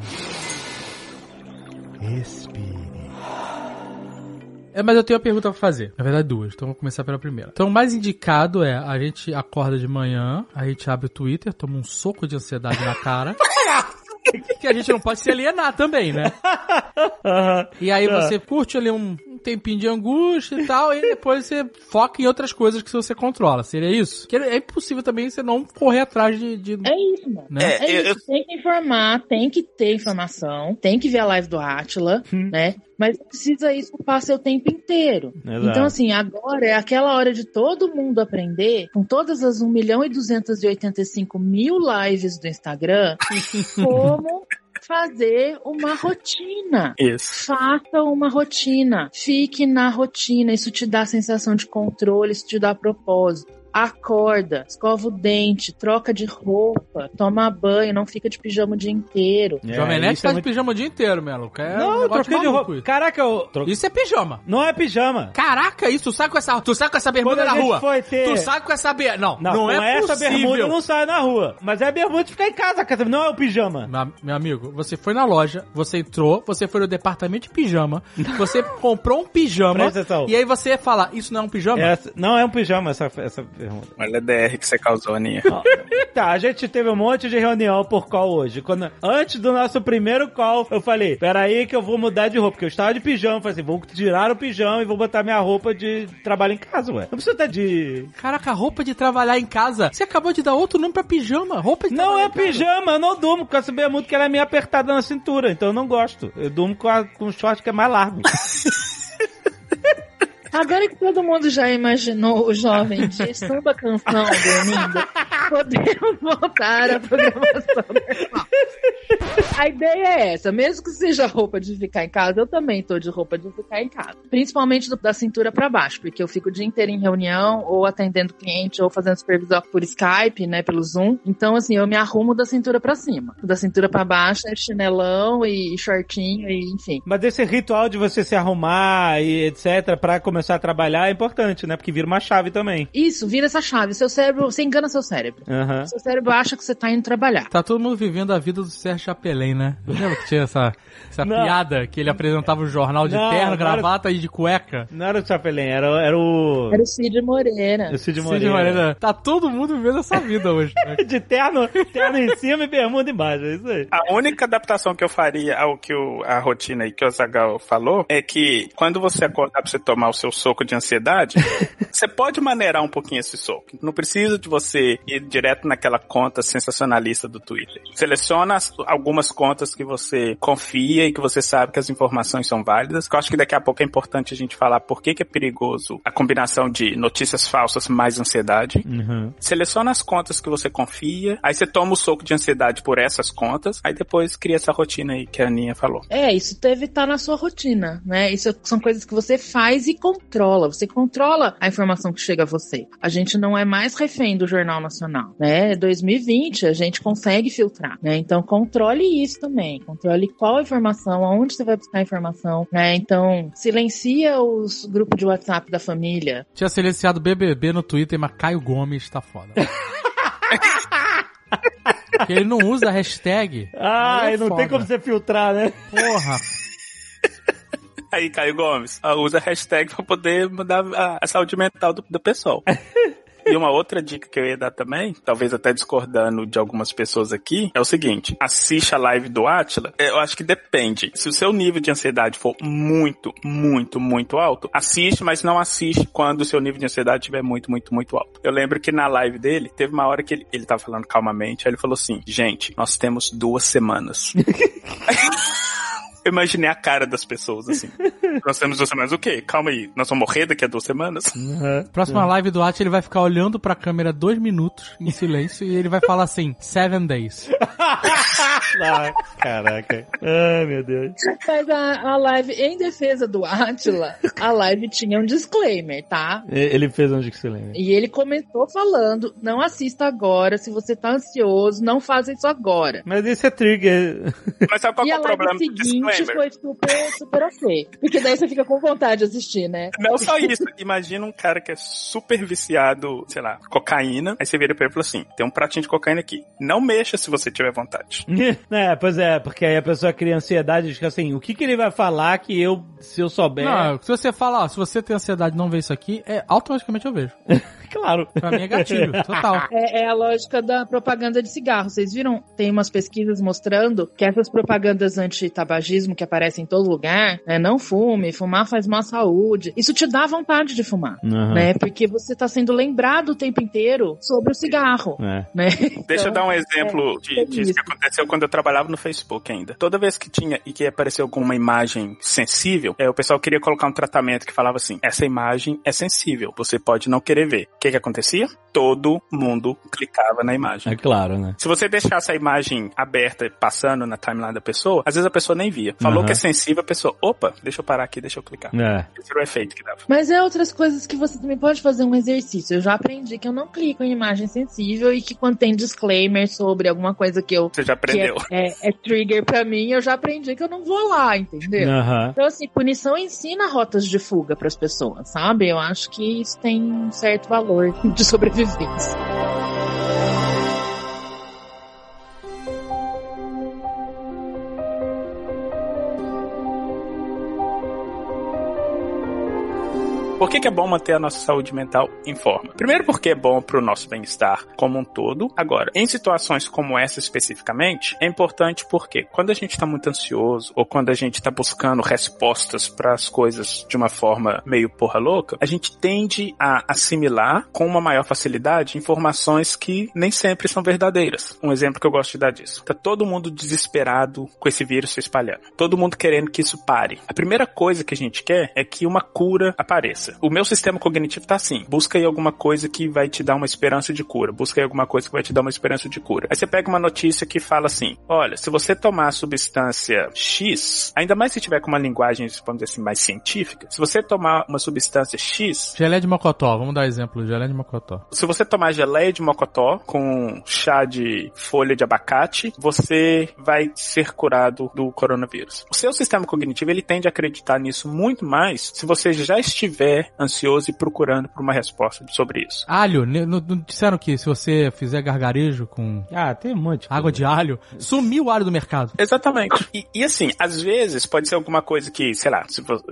Expire. É, mas eu tenho uma pergunta pra fazer. Na verdade, duas. Então vou começar pela primeira. Então, o mais indicado é a gente acorda de manhã, a gente abre o Twitter, toma um soco de ansiedade na cara. que a gente não pode se alienar também, né? Aham. E aí Ah. você curte ali um, um tempinho de angústia e tal, e depois você foca em outras coisas que você controla. Seria isso? Que é impossível também você não correr atrás de. de- É isso, mano. né? É, É eu- isso, tem que informar, tem que ter informação, tem que ver a live do Atila, né? Mas não precisa isso ocupar seu tempo inteiro. Exato. Então, assim, agora é aquela hora de todo mundo aprender, com todas as 1 milhão e 285 mil lives do Instagram, como fazer uma rotina. Isso. Faça uma rotina. Fique na rotina. Isso te dá sensação de controle, isso te dá propósito. Acorda, escova o dente, troca de roupa, toma banho, não fica de pijama o dia inteiro. É, Jovem Nerd tá é de muito- pijama o dia inteiro, Melo. É Não, um troquei de roupa. Caraca, eu troquei. Isso é pijama. Não é pijama. Caraca, isso, tu sai com essa, tu sai com essa bermuda Quando a na rua. foi ter- Tu sai com essa bermuda. Não, Não, não, com é essa possível. bermuda não saio na rua. Mas é bermuda de ficar em casa, cara. Não é o pijama. Meu, meu amigo, você foi na loja, você entrou, você foi no departamento de pijama, você comprou um pijama, e aí você fala, isso não é um pijama? Essa- não é um pijama essa, essa bermuda. Olha a DR que você causou, Aninha. Tá, a gente teve um monte de reunião por call hoje. Quando, antes do nosso primeiro call, eu falei, peraí que eu vou mudar de roupa, porque eu estava de pijama. Falei assim, vou tirar o pijama e vou botar minha roupa de trabalho em casa, ué. Não precisa estar de... Caraca, roupa de trabalhar em casa. Você acabou de dar outro nome pra pijama. Roupa de Não é pijama, eu não durmo com essa bermuda que ela é meio apertada na cintura, então eu não gosto. Eu durmo com, a, com um short que é mais largo. Agora que todo mundo já imaginou o jovem de samba canção dormindo, podemos voltar à programação normal. A ideia é essa, mesmo que seja roupa de ficar em casa, eu também tô de roupa de ficar em casa. Principalmente do- da cintura pra baixo, porque eu fico o dia inteiro em reunião, ou atendendo cliente, ou fazendo supervisão por Skype, né, pelo Zoom. Então, assim, eu me arrumo da cintura pra cima. Da cintura pra baixo é chinelão e shortinho, e enfim. Mas esse ritual de você se arrumar e etc, pra começar a trabalhar é importante, né? Porque vira uma chave também. Isso, vira essa chave. Seu cérebro, você engana seu cérebro. Aham. Seu cérebro acha que você tá indo trabalhar. Tá todo mundo vivendo a vida do Sérgio Chapelin, né? Lembra que tinha essa, essa Não. piada que ele apresentava o jornal de Não, terno, gravata e de cueca? Não era o Chapelin, era, era o... Era o Cid Moreira. o Cid Cid Moreira. Moreira. Tá todo mundo vivendo essa vida hoje. né? De terno, terno em cima e bermuda embaixo, é isso aí. A única adaptação que eu faria ao que o, a rotina aí que o Zagal falou é que quando você acordar pra você tomar o seu soco de ansiedade, você pode maneirar um pouquinho esse soco. Não precisa de você ir direto naquela conta sensacionalista do Twitter. Seleciona seleciona as- algumas contas que você confia e que você sabe que as informações são válidas. Que eu acho que daqui a pouco é importante a gente falar por que, que é perigoso a combinação de notícias falsas mais ansiedade. Uhum. Seleciona as contas que você confia, aí você toma o soco de ansiedade por essas contas, aí depois cria essa rotina aí que a Aninha falou. É, isso deve estar na sua rotina, né? Isso são coisas que você faz e controla. Você controla a informação que chega a você. A gente não é mais refém do Jornal Nacional, né? 2020 a gente consegue filtrar, né? Então controle isso também. Controle qual a informação, aonde você vai buscar a informação, né? Então silencia os grupos de WhatsApp da família. Tinha silenciado BBB no Twitter, mas Caio Gomes tá foda. Porque ele não usa a hashtag. Ah, é não tem como você filtrar, né? Porra. Aí, Caio Gomes, usa a hashtag pra poder mudar a, a saúde mental do, do pessoal. E uma outra dica que eu ia dar também, talvez até discordando de algumas pessoas aqui, é o seguinte: assiste a live do Atila. Eu acho que depende. Se o seu nível de ansiedade for muito, muito, muito alto, assiste, mas não assiste quando o seu nível de ansiedade estiver muito, muito, muito alto. Eu lembro que na live dele, teve uma hora que ele, ele tava falando calmamente, aí ele falou assim: gente, nós temos duas semanas. Eu imaginei a cara das pessoas, assim. Nós temos duas semanas. O quê? Calma aí. Nós vamos morrer daqui a duas semanas? Uhum. Próxima live do At, ele vai ficar olhando pra câmera dois minutos em silêncio e ele vai falar assim: Seven days. Ah, caraca. Ai, meu Deus. Mas a, a live, em defesa do Atila, a live tinha um disclaimer, tá? Ele fez você lembra? E ele começou falando: não assista agora, se você tá ansioso, não faça isso agora. Mas isso é trigger. Mas sabe qual e que é a o live problema do disclaimer? foi super, super ok. Porque daí você fica com vontade de assistir, né? Não só isso. Imagina um cara que é super viciado, sei lá, cocaína. Aí você vira pra ele e fala assim: tem um pratinho de cocaína aqui. Não mexa se você tiver vontade. É, pois é, porque aí a pessoa cria ansiedade e fica assim, o que que ele vai falar que eu, se eu souber... Não, se você falar, ó, se você tem ansiedade e não vê isso aqui, é automaticamente eu vejo. Claro. Pra mim é gatilho, total. É, é a lógica da propaganda de cigarro. Vocês viram? Tem umas pesquisas mostrando que essas propagandas anti-tabagismo que aparecem em todo lugar, né, não fume, fumar faz mal à saúde. Isso te dá vontade de fumar, Uhum. né? Porque você tá sendo lembrado o tempo inteiro sobre o cigarro, É. né? Deixa eu Então, dar um exemplo de, é disso que aconteceu quando eu trabalhava no Facebook ainda. Toda vez que tinha e que apareceu alguma imagem sensível, é, o pessoal queria colocar um tratamento que falava assim: essa imagem é sensível, você pode não querer ver. O que que acontecia? Todo mundo clicava na imagem. É claro, né? Se você deixasse a imagem aberta passando na timeline da pessoa, às vezes a pessoa nem via. Falou Aham. que é sensível, a pessoa, opa, deixa eu parar aqui, deixa eu clicar. É. Esse era o efeito que dava. Mas é outras coisas que você também pode fazer um exercício. Eu já aprendi que eu não clico em imagem sensível e que quando tem disclaimer sobre alguma coisa que eu Você já é, aprendeu. é, é trigger pra mim, eu já aprendi que eu não vou lá, entendeu? Aham. Então, assim, punição ensina rotas de fuga pras pessoas, sabe? Eu acho que isso tem um certo valor de sobrevivência. Por que, que é bom manter a nossa saúde mental em forma? Primeiro porque é bom para o nosso bem-estar como um todo. Agora, em situações como essa especificamente, é importante porque quando a gente está muito ansioso ou quando a gente está buscando respostas para as coisas de uma forma meio porra louca, a gente tende a assimilar com uma maior facilidade informações que nem sempre são verdadeiras. Um exemplo que eu gosto de dar disso. Tá todo mundo desesperado com esse vírus se espalhando. Todo mundo querendo que isso pare. A primeira coisa que a gente quer é que uma cura apareça. O meu sistema cognitivo tá assim. Busca aí alguma coisa que vai te dar uma esperança de cura. Busca aí alguma coisa que vai te dar uma esperança de cura. Aí você pega uma notícia que fala assim: olha, se você tomar a substância X, ainda mais se tiver com uma linguagem, vamos dizer assim, mais científica, se você tomar uma substância X, Gelé de mocotó, vamos dar exemplo, gelé de mocotó. se você tomar geleia de mocotó com chá de folha de abacate, você vai ser curado do coronavírus. O seu sistema cognitivo ele tende a acreditar nisso muito mais se você já estiver ansioso e procurando por uma resposta sobre isso. Alho, não, não disseram que se você fizer gargarejo com Ah, tem um monte. de água de alho, sumiu o alho do mercado. Exatamente. E, e assim, às vezes pode ser alguma coisa que, sei lá,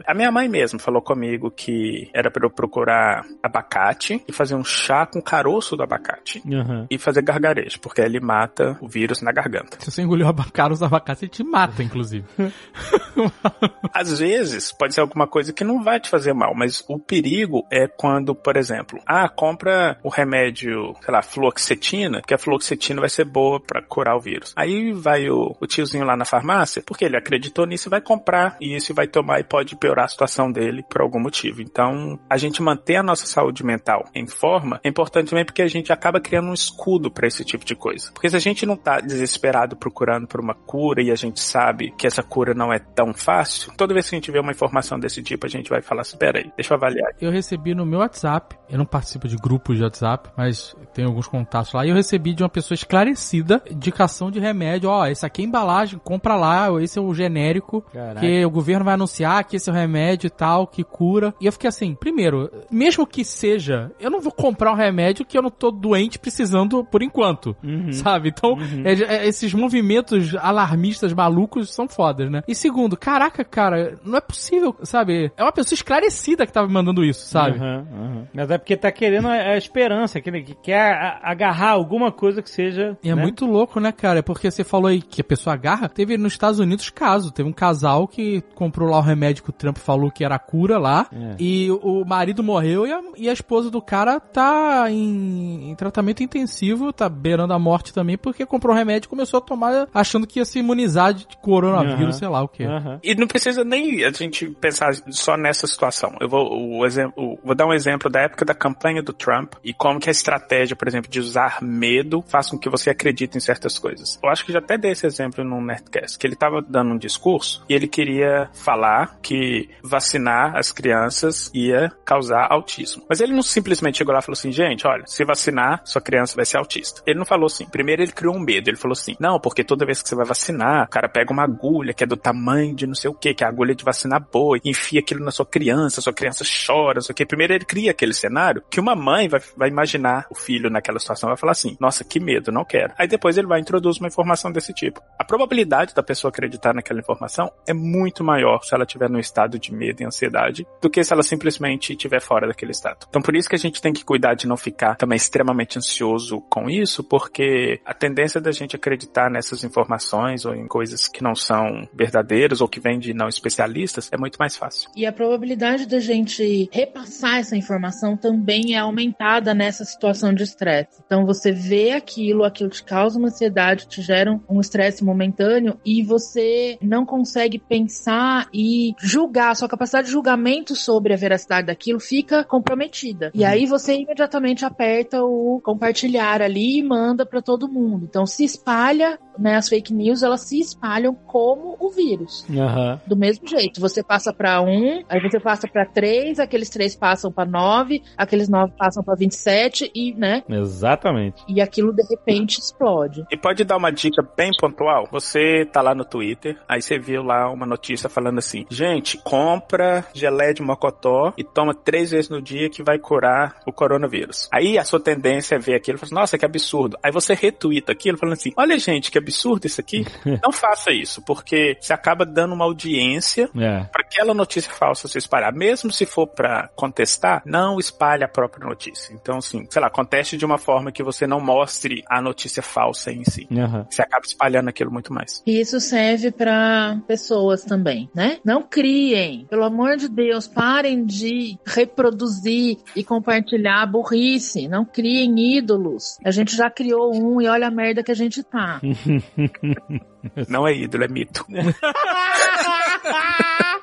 a minha mãe mesmo falou comigo que era para eu procurar abacate e fazer um chá com caroço do abacate. Aham. E fazer gargarejo, porque ele mata o vírus na garganta. Se você engoliu abacate, os abacates, ele te mata, inclusive. Às vezes, pode ser alguma coisa que não vai te fazer mal, mas o O perigo é quando, por exemplo, ah, compra o remédio, sei lá, fluoxetina, porque a fluoxetina vai ser boa para curar o vírus. Aí vai o, o tiozinho lá na farmácia, porque ele acreditou nisso, vai comprar e isso vai tomar e pode piorar a situação dele por algum motivo. Então, a gente manter a nossa saúde mental em forma é importante também porque a gente acaba criando um escudo para esse tipo de coisa. Porque se a gente não tá desesperado procurando por uma cura e a gente sabe que essa cura não é tão fácil, toda vez que a gente vê uma informação desse tipo, a gente vai falar assim, peraí, deixa eu avaliar. Eu recebi no meu WhatsApp, eu não participo de grupos de WhatsApp, mas tenho alguns contatos lá, e eu recebi de uma pessoa esclarecida indicação de remédio, ó, esse aqui é embalagem, compra lá, esse é o genérico, Caraca. que o governo vai anunciar que esse é o remédio e tal, que cura. E eu fiquei assim, primeiro, mesmo que seja, eu não vou comprar um remédio que eu não tô doente precisando por enquanto, Uhum. sabe? Então, é- é- esses movimentos alarmistas malucos são fodas, né? E segundo, caraca, cara, não é possível, sabe? É uma pessoa esclarecida que tava me mandando isso, sabe? Aham, aham. Mas é porque tá querendo a, a esperança, que, que quer a- agarrar alguma coisa que seja. E é né? muito louco, né, cara? Porque você falou aí que a pessoa agarra. Teve nos Estados Unidos caso. Teve um casal que comprou lá o remédio que o Trump falou que era a cura lá. É. E o marido morreu e a, e a esposa do cara tá em, em tratamento intensivo, tá beirando a morte também, porque comprou um remédio e começou a tomar achando que ia se imunizar de coronavírus, Aham. sei lá o quê. Aham. E não precisa nem a gente pensar só nessa situação. Eu vou, exemplo, vou dar um exemplo da época da campanha do Trump e como que a estratégia, por exemplo, de usar medo faz com que você acredite em certas coisas. Eu acho que já até dei esse exemplo no Nerdcast, que ele estava dando um discurso e ele queria falar que vacinar as crianças ia causar autismo. Mas ele não simplesmente chegou lá e falou assim, gente, olha, se vacinar, sua criança vai ser autista. Ele não falou assim. Primeiro ele criou um medo. Ele falou assim, não, porque toda vez que você vai vacinar, o cara pega uma agulha que é do tamanho de não sei o que, que é a agulha de vacinar boa, e enfia aquilo na sua criança, sua criança chora, não sei o que. Primeiro ele cria aquele cenário que uma mãe vai, vai imaginar o filho naquela situação, vai falar assim, nossa, que medo, não quero. Aí depois ele vai introduzir uma informação desse tipo. A probabilidade da pessoa acreditar naquela informação é muito maior se ela estiver num estado de medo e ansiedade do que se ela simplesmente estiver fora daquele estado. Então por isso que a gente tem que cuidar de não ficar também extremamente ansioso com isso, porque a tendência da gente acreditar nessas informações ou em coisas que não são verdadeiras ou que vêm de não especialistas é muito mais fácil. E a probabilidade da gente repassar essa informação também é aumentada nessa situação de estresse. Então você vê aquilo, aquilo te causa uma ansiedade, te gera um estresse momentâneo e você não consegue pensar e julgar, sua capacidade de julgamento sobre a veracidade daquilo fica comprometida. E aí você imediatamente aperta o compartilhar ali e manda para todo mundo. Então se espalha, né, as fake news, elas se espalham como o vírus Aham. do mesmo jeito. Você passa pra um, aí você passa pra três, aqueles três passam pra nove, aqueles nove passam pra 27 e, né? Exatamente. E aquilo de repente explode. E pode dar uma dica bem pontual? Você tá lá no Twitter, aí você viu lá uma notícia falando assim: gente, compra gelé de mocotó e toma três vezes no dia que vai curar o coronavírus. Aí a sua tendência é ver aquilo e falar assim, nossa, que absurdo. Aí você retuita aquilo falando assim: olha, gente, que absurdo isso aqui. Não faça isso, porque você acaba dando uma audiência É. para aquela notícia falsa se espalhar. Mesmo se for para contestar, não espalhe a própria notícia. Então, assim, sei lá, conteste de uma forma que você não mostre a notícia falsa em si. Aham. Você acaba espalhando aquilo muito mais. E isso serve pra pessoas também, né? Não criem, pelo amor de Deus, parem de reproduzir e compartilhar burrice. Não criem ídolos. A gente já criou um e olha a merda que a gente tá. Não é ídolo, é mito.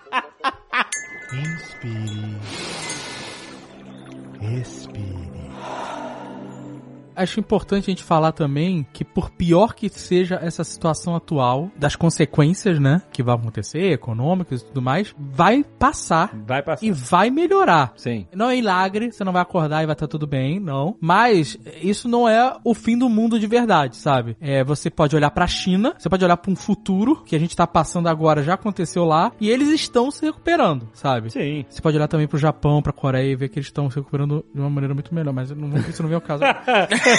Inspire. Expire. Acho importante a gente falar também que por pior que seja essa situação atual, das consequências, né, que vão acontecer, econômicas e tudo mais, vai passar Vai passar. e vai melhorar. Sim. Não é milagre, você não vai acordar e vai estar tudo bem, não. Mas isso não é o fim do mundo de verdade, sabe? É, você pode olhar pra China, você pode olhar pra um futuro que a gente tá passando agora, já aconteceu lá, e eles estão se recuperando, sabe? Sim. Você pode olhar também pro Japão, pra Coreia e ver que eles estão se recuperando de uma maneira muito melhor, mas não, isso não vem ao caso.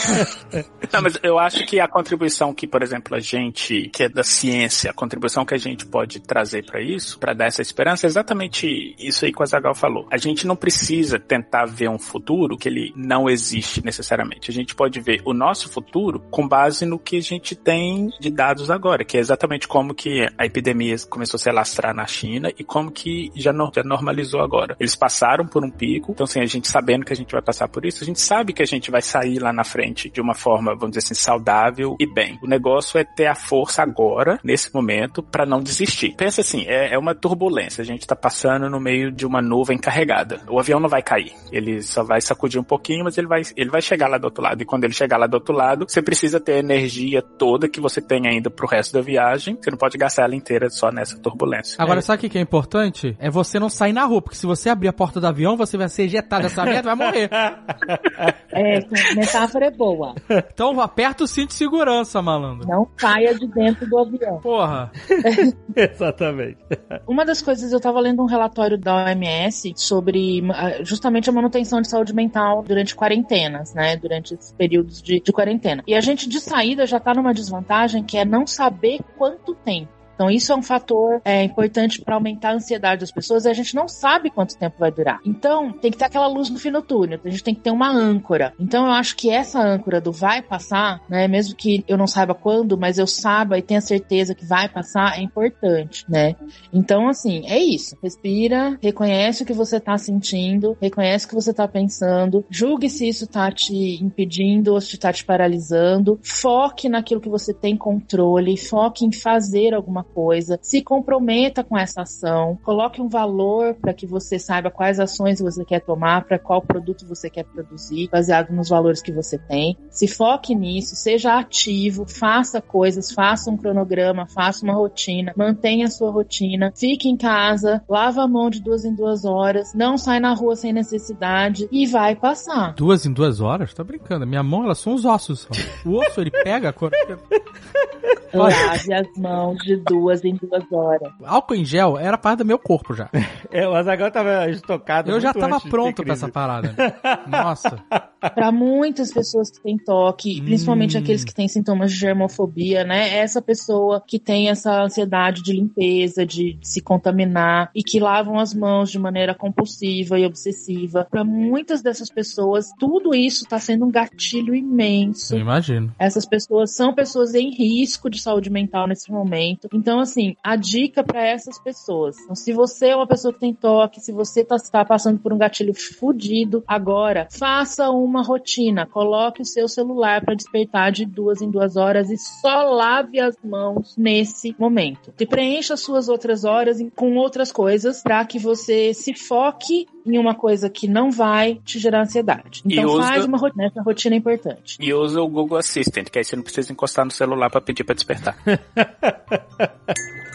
Não, mas eu acho que a contribuição que, por exemplo, a gente, que é da ciência, a contribuição que a gente pode trazer para isso, para dar essa esperança, é exatamente isso aí que o Azagal falou. A gente não precisa tentar ver um futuro que ele não existe necessariamente. A gente pode ver o nosso futuro com base no que a gente tem de dados agora, que é exatamente como que a epidemia começou a se alastrar na China e como que já, no, já normalizou agora. Eles passaram por um pico, então assim, a gente sabendo que a gente vai passar por isso, a gente sabe que a gente vai sair lá na frente de uma forma, vamos dizer assim, saudável e bem. O negócio é ter a força agora, nesse momento, para não desistir. Pensa assim, é, é uma turbulência, a gente tá passando no meio de uma nuvem carregada. O avião não vai cair, ele só vai sacudir um pouquinho, mas ele vai, ele vai chegar lá do outro lado. E quando ele chegar lá do outro lado, você precisa ter a energia toda que você tem ainda pro resto da viagem. Você não pode gastar ela inteira só nessa turbulência. Agora, sabe o que que é importante? É você não sair na rua, porque se você abrir a porta do avião, você vai ser ejetado dessa merda e vai morrer. É, metáfora é boa. Então aperta o cinto de segurança, malandro. Não saia de dentro do avião. Porra. Exatamente. Uma das coisas, eu tava lendo um relatório da OMS sobre justamente a manutenção de saúde mental durante quarentenas, né? Durante esses períodos de, de quarentena. E a gente, de saída, já tá numa desvantagem que é não saber quanto tempo. Então, isso é um fator é, importante para aumentar a ansiedade das pessoas e a gente não sabe quanto tempo vai durar. Então, tem que ter aquela luz no fim do túnel, a gente tem que ter uma âncora. Então, eu acho que essa âncora do vai passar, né, mesmo que eu não saiba quando, mas eu saiba e tenha certeza que vai passar, é importante, né? Então, assim, é isso. Respira, reconhece o que você tá sentindo, reconhece o que você tá pensando, julgue se isso tá te impedindo ou se tá te paralisando, foque naquilo que você tem controle, foque em fazer alguma coisa, se comprometa com essa ação, coloque um valor para que você saiba quais ações você quer tomar, para qual produto você quer produzir, baseado nos valores que você tem. Se foque nisso, seja ativo, faça coisas, faça um cronograma, faça uma rotina, mantenha a sua rotina, fique em casa, lava a mão de duas em duas horas, não sai na rua sem necessidade e vai passar. Duas em duas horas? Tá brincando. Minha mão, elas são os ossos. Só. O osso, ele pega a cor. Lave as mãos de duas em duas horas. Álcool em gel era parte do meu corpo já. É, o Azaghal tava estocado. Eu já tava de pronto pra essa parada. Nossa. Para muitas pessoas que têm toque, principalmente Hum. aqueles que têm sintomas de germofobia, né? Essa pessoa que tem essa ansiedade de limpeza, de se contaminar e que lavam as mãos de maneira compulsiva e obsessiva. Para muitas dessas pessoas, tudo isso está sendo um gatilho imenso Eu imagino. essas pessoas são pessoas em risco de saúde mental nesse momento. Então, assim, a dica para essas pessoas. Então, se você é uma pessoa que tem toque, se você tá, tá passando por um gatilho fudido, agora faça uma rotina. Coloque o seu celular para despertar de duas em duas horas e só lave as mãos nesse momento. E preencha as suas outras horas com outras coisas para que você se foque em uma coisa que não vai te gerar ansiedade. E Então, usa- faz uma rotina. Essa rotina é importante. E usa o Google Assistant, que aí você não precisa encostar no celular pra pedir pra despertar.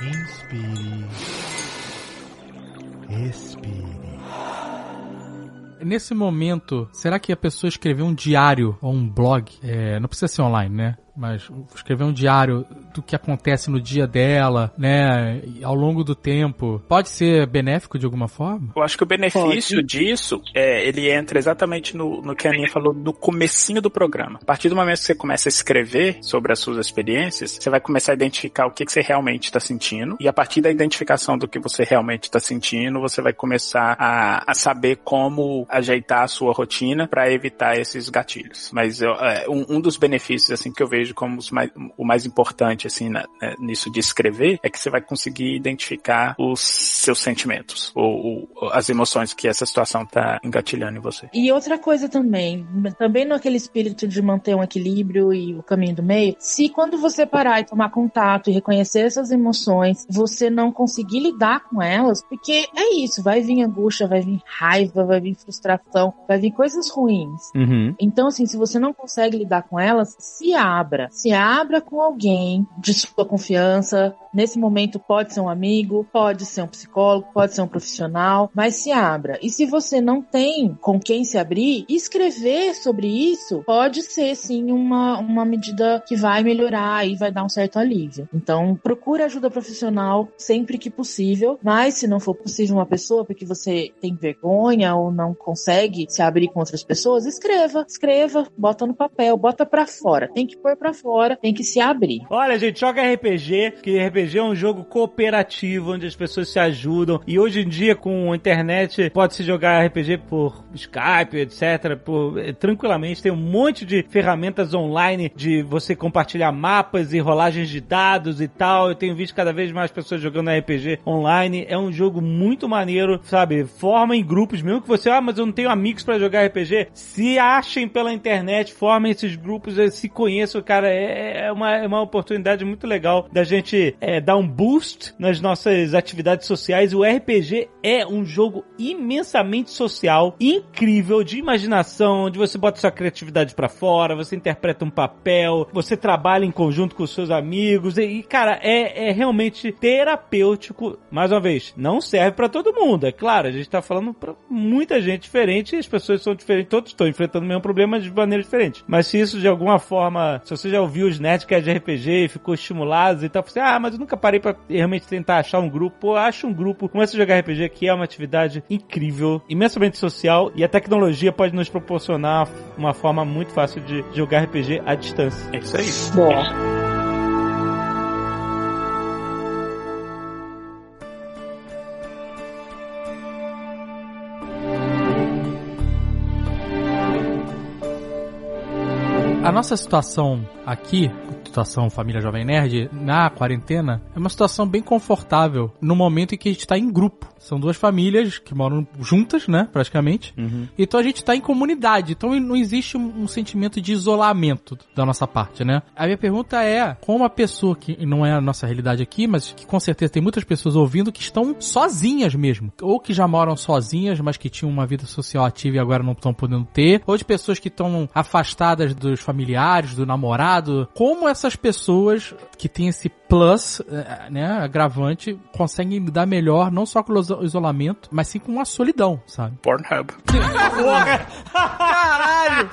Inspire. Expire. Nesse momento, será que a pessoa escreveu um diário ou um blog? É, não precisa ser online, né? Mas escrever um diário do que acontece no dia dela, né? Ao longo do tempo. Pode ser benéfico de alguma forma? Eu acho que o benefício disso, é, ele entra exatamente no, no que a Aninha falou no comecinho do programa. A partir do momento que você começa a escrever sobre as suas experiências, você vai começar a identificar o que, que você realmente está sentindo. E a partir da identificação do que você realmente está sentindo, você vai começar a, a saber como ajeitar a sua rotina para evitar esses gatilhos. Mas eu, é, um, um dos benefícios assim que eu vejo como os mais, o mais importante assim na- né, nisso de escrever é que você vai conseguir identificar os seus sentimentos ou, ou as emoções que essa situação está engatilhando em você. E outra coisa também, também naquele espírito de manter um equilíbrio e o caminho do meio, se quando você parar e tomar contato e reconhecer essas emoções, você não conseguir lidar com elas, porque é isso, vai vir angústia, vai vir raiva, vai vir frustração, vai vir coisas ruins. Uhum. Então, assim, se você não consegue lidar com elas, se abra. Abra. Se abra com alguém de sua confiança. Nesse momento pode ser um amigo, pode ser um psicólogo, pode ser um profissional, mas se abra. E se você não tem com quem se abrir, escrever sobre isso pode ser sim uma, uma medida que vai melhorar e vai dar um certo alívio. Então, procure ajuda profissional sempre que possível, mas se não for possível uma pessoa porque você tem vergonha ou não consegue se abrir com outras pessoas, escreva, escreva, bota no papel, bota pra fora. Tem que pôr pra fora, tem que se abrir. Olha, gente, joga RPG, que RPG é um jogo cooperativo, onde as pessoas se ajudam. E hoje em dia, com a internet, pode-se jogar RPG por Skype, etc. Por, eh, tranquilamente, tem um monte de ferramentas online de você compartilhar mapas e rolagens de dados e tal. Eu tenho visto cada vez mais pessoas jogando RPG online. É um jogo muito maneiro, sabe? Forma em grupos, mesmo que você, ah, mas eu não tenho amigos pra jogar RPG. Se achem pela internet, formem esses grupos, eh, se conheçam, cara. É, é uma, é uma oportunidade muito legal da gente é, dar um boost nas nossas atividades sociais. O RPG é um jogo imensamente social, incrível, de imaginação, onde você bota sua criatividade pra fora, você interpreta um papel, você trabalha em conjunto com seus amigos. E, cara, é, é realmente terapêutico. Mais uma vez, não serve pra todo mundo. É claro, a gente tá falando pra muita gente diferente e as pessoas são diferentes, todos estão enfrentando o mesmo problema de maneira diferente. Mas se isso de alguma forma, se você já ouviu os Nerdcast de RPG e ficou estimulado e tal, você, ah, mas eu nunca parei pra realmente tentar achar um grupo. Pô, acha um grupo, começa a jogar RPG, que é uma atividade incrível, imensamente social e a tecnologia pode nos proporcionar uma forma muito fácil de jogar RPG à distância. É isso aí. Bom. A nossa situação aqui, situação família Jovem Nerd, na quarentena, é uma situação bem confortável no momento em que a gente está em grupo. São duas famílias que moram juntas, né, praticamente. Uhum. Então a gente tá em comunidade. Então não existe um, sentimento de isolamento da nossa parte, né? A minha pergunta é, como uma pessoa que não é a nossa realidade aqui, mas que com certeza tem muitas pessoas ouvindo que estão sozinhas mesmo, ou que já moram sozinhas, mas que tinham uma vida social ativa e agora não estão podendo ter, ou de pessoas que estão afastadas dos familiares, do namorado. Como essas pessoas que têm esse plus, eh, né, agravante, conseguem lidar melhor não só com o iso- isolamento, mas sim com a solidão, sabe? Pornhub. Caralho!